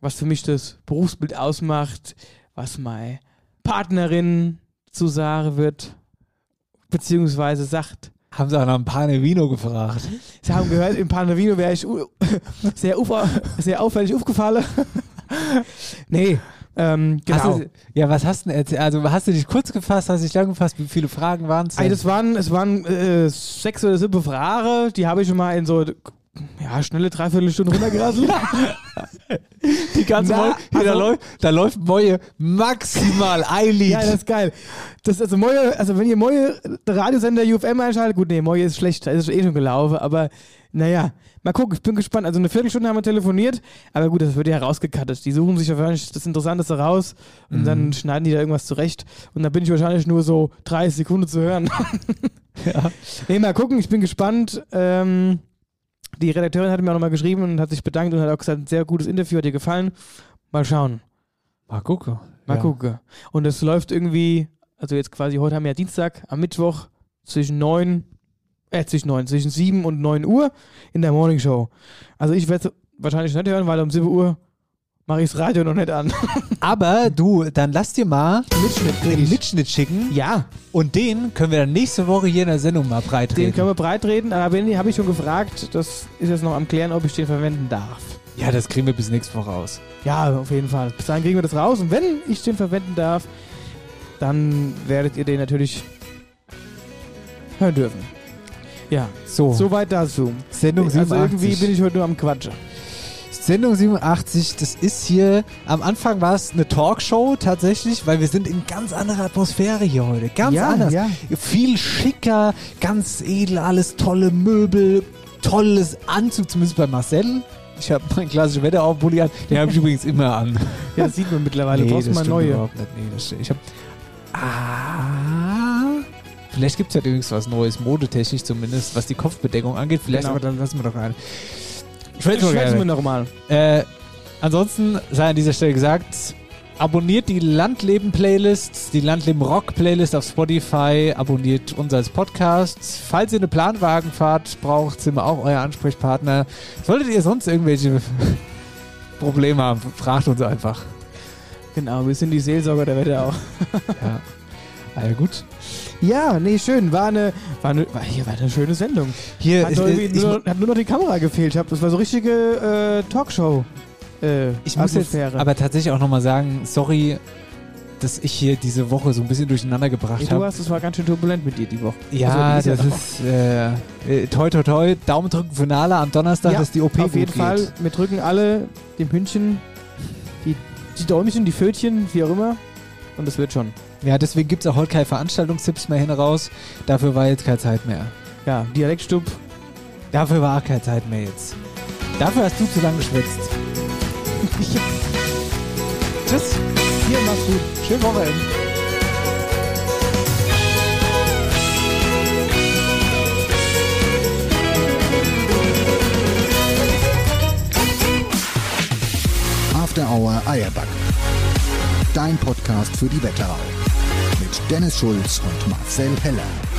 Speaker 3: was für mich das Berufsbild ausmacht, was meine Partnerin zu sagen wird, beziehungsweise sagt.
Speaker 2: Haben sie auch nach einem Panevino gefragt.
Speaker 3: Sie haben gehört, im Panavino wäre ich [LAUGHS] sehr, ufa- sehr auffällig aufgefallen. nee, ähm, genau.
Speaker 2: Du, ja, was hast du denn erzählt? Also hast du dich kurz gefasst, hast dich lang gefasst, wie viele Fragen waren es?
Speaker 3: Ey, das waren, es waren äh, sechs oder sieben Fragen, die habe ich schon mal in so ja, schnelle Dreiviertelstunde runtergerasselt. [LAUGHS]
Speaker 2: Die ganze
Speaker 3: Na,
Speaker 2: hier, da,
Speaker 3: also-
Speaker 2: läuft, da läuft Moje maximal ein Lied.
Speaker 3: Ja, das ist geil. Das, also, Moje, also wenn ihr Moje, der Radiosender UFM einschaltet, gut, nee, Moje ist schlecht, das ist eh schon gelaufen, aber naja, mal gucken, ich bin gespannt. Also eine Viertelstunde haben wir telefoniert, aber gut, das wird ja rausgekattet. Die suchen sich wahrscheinlich das Interessanteste raus und
Speaker 2: Mhm.
Speaker 3: dann schneiden die da irgendwas zurecht und dann bin ich wahrscheinlich nur so 30 Sekunden zu hören. [LAUGHS]
Speaker 2: Ja.
Speaker 3: Nee, mal gucken, ich bin gespannt. Ähm, die Redakteurin hat mir auch nochmal geschrieben und hat sich bedankt und hat auch gesagt, ein sehr gutes Interview, hat ihr gefallen. Mal schauen.
Speaker 2: Mal gucken.
Speaker 3: Mal
Speaker 2: Ja.
Speaker 3: gucken. Und es läuft irgendwie, also jetzt quasi heute haben wir ja Dienstag, am Mittwoch zwischen 9, äh, zwischen 9, zwischen 7 und 9 Uhr in der Morning Show. Also ich werde wahrscheinlich nicht hören, weil um 7 Uhr mache ich das Radio noch nicht an. [LAUGHS]
Speaker 2: Aber du, dann lass dir mal einen
Speaker 3: ich.
Speaker 2: Mitschnitt schicken.
Speaker 3: Ja,
Speaker 2: Und den können wir dann nächste Woche hier in der Sendung mal breit
Speaker 3: den können wir breit reden, aber den habe ich schon gefragt. Das ist jetzt noch am Klären, ob ich den verwenden darf.
Speaker 2: Ja, das kriegen wir bis nächste Woche raus.
Speaker 3: Ja, auf jeden Fall. Bis dahin kriegen wir das raus. Und wenn ich den verwenden darf, dann werdet ihr den natürlich hören dürfen. Ja,
Speaker 2: So,
Speaker 3: soweit dazu.
Speaker 2: Sendung
Speaker 3: Also
Speaker 2: 87.
Speaker 3: irgendwie bin ich heute nur am Quatschen.
Speaker 2: Sendung 87, das ist hier, am Anfang war es eine Talkshow tatsächlich, weil wir sind in ganz anderer Atmosphäre hier heute. Ganz
Speaker 3: Ja,
Speaker 2: anders.
Speaker 3: ja.
Speaker 2: Viel schicker, ganz edel, alles tolle Möbel, tolles Anzug, zumindest bei Marcel. Ich habe meinen klassischen Wetteraufpulli an, den habe ich übrigens immer an. [LAUGHS]
Speaker 3: Ja, das sieht man mittlerweile. du brauchst
Speaker 2: das
Speaker 3: mal neue.
Speaker 2: überhaupt nicht. Nee, das stimmt. Ich habe Ah. Vielleicht gibt es ja übrigens was Neues, modetechnisch zumindest, was die Kopfbedeckung angeht. Vielleicht,
Speaker 3: Genau.
Speaker 2: aber dann lassen wir doch rein.
Speaker 3: Schwätzen wir nochmal.
Speaker 2: Äh, ansonsten sei an dieser Stelle gesagt, abonniert die Landleben-Playlist, die Landleben-Rock-Playlist auf Spotify, abonniert uns als Podcast. Falls ihr eine Planwagenfahrt braucht, sind wir auch euer Ansprechpartner. Solltet ihr sonst irgendwelche [LAUGHS] Probleme haben, fragt uns einfach.
Speaker 3: Genau, wir sind die Seelsorger der Wette auch.
Speaker 2: Ja. [LAUGHS] Ah, ja, gut.
Speaker 3: Ja, nee, schön. War eine, war eine, war, hier war eine schöne Sendung.
Speaker 2: Hier,
Speaker 3: Hat,
Speaker 2: ich,
Speaker 3: nur, irgendwie
Speaker 2: ich,
Speaker 3: nur, hat nur noch die Kamera gefehlt. Hab, das war so richtige äh, Talkshow. Äh,
Speaker 2: ich muss jetzt
Speaker 3: Atmosphäre.
Speaker 2: aber tatsächlich auch nochmal sagen, sorry, dass ich hier diese Woche so ein bisschen durcheinander gebracht
Speaker 3: Nee, du
Speaker 2: habe.
Speaker 3: hast, es war ganz schön turbulent mit dir die Woche.
Speaker 2: Ja,
Speaker 3: Also,
Speaker 2: das ist äh, äh, toi toi toi, Daumen drücken für Nala am Donnerstag,
Speaker 3: Ja,
Speaker 2: dass die OP
Speaker 3: auf jeden
Speaker 2: geht.
Speaker 3: Fall. Wir drücken alle dem Hündchen die, die Däumchen, die Fötchen, wie auch immer. Und es wird schon.
Speaker 2: Ja, deswegen gibt es auch heute keine Veranstaltungstipps mehr hin raus. Dafür war jetzt keine Zeit mehr.
Speaker 3: Ja, Dialektstub.
Speaker 2: Dafür war auch keine Zeit mehr jetzt. Dafür hast du zu lange geschwitzt. [LAUGHS] Tschüss.
Speaker 3: Hier, mach's gut.
Speaker 2: Schöne Wochenende.
Speaker 1: After Hour Eierback. Dein Podcast für die Wetterau. Dennis Schulz und Marcel Heller.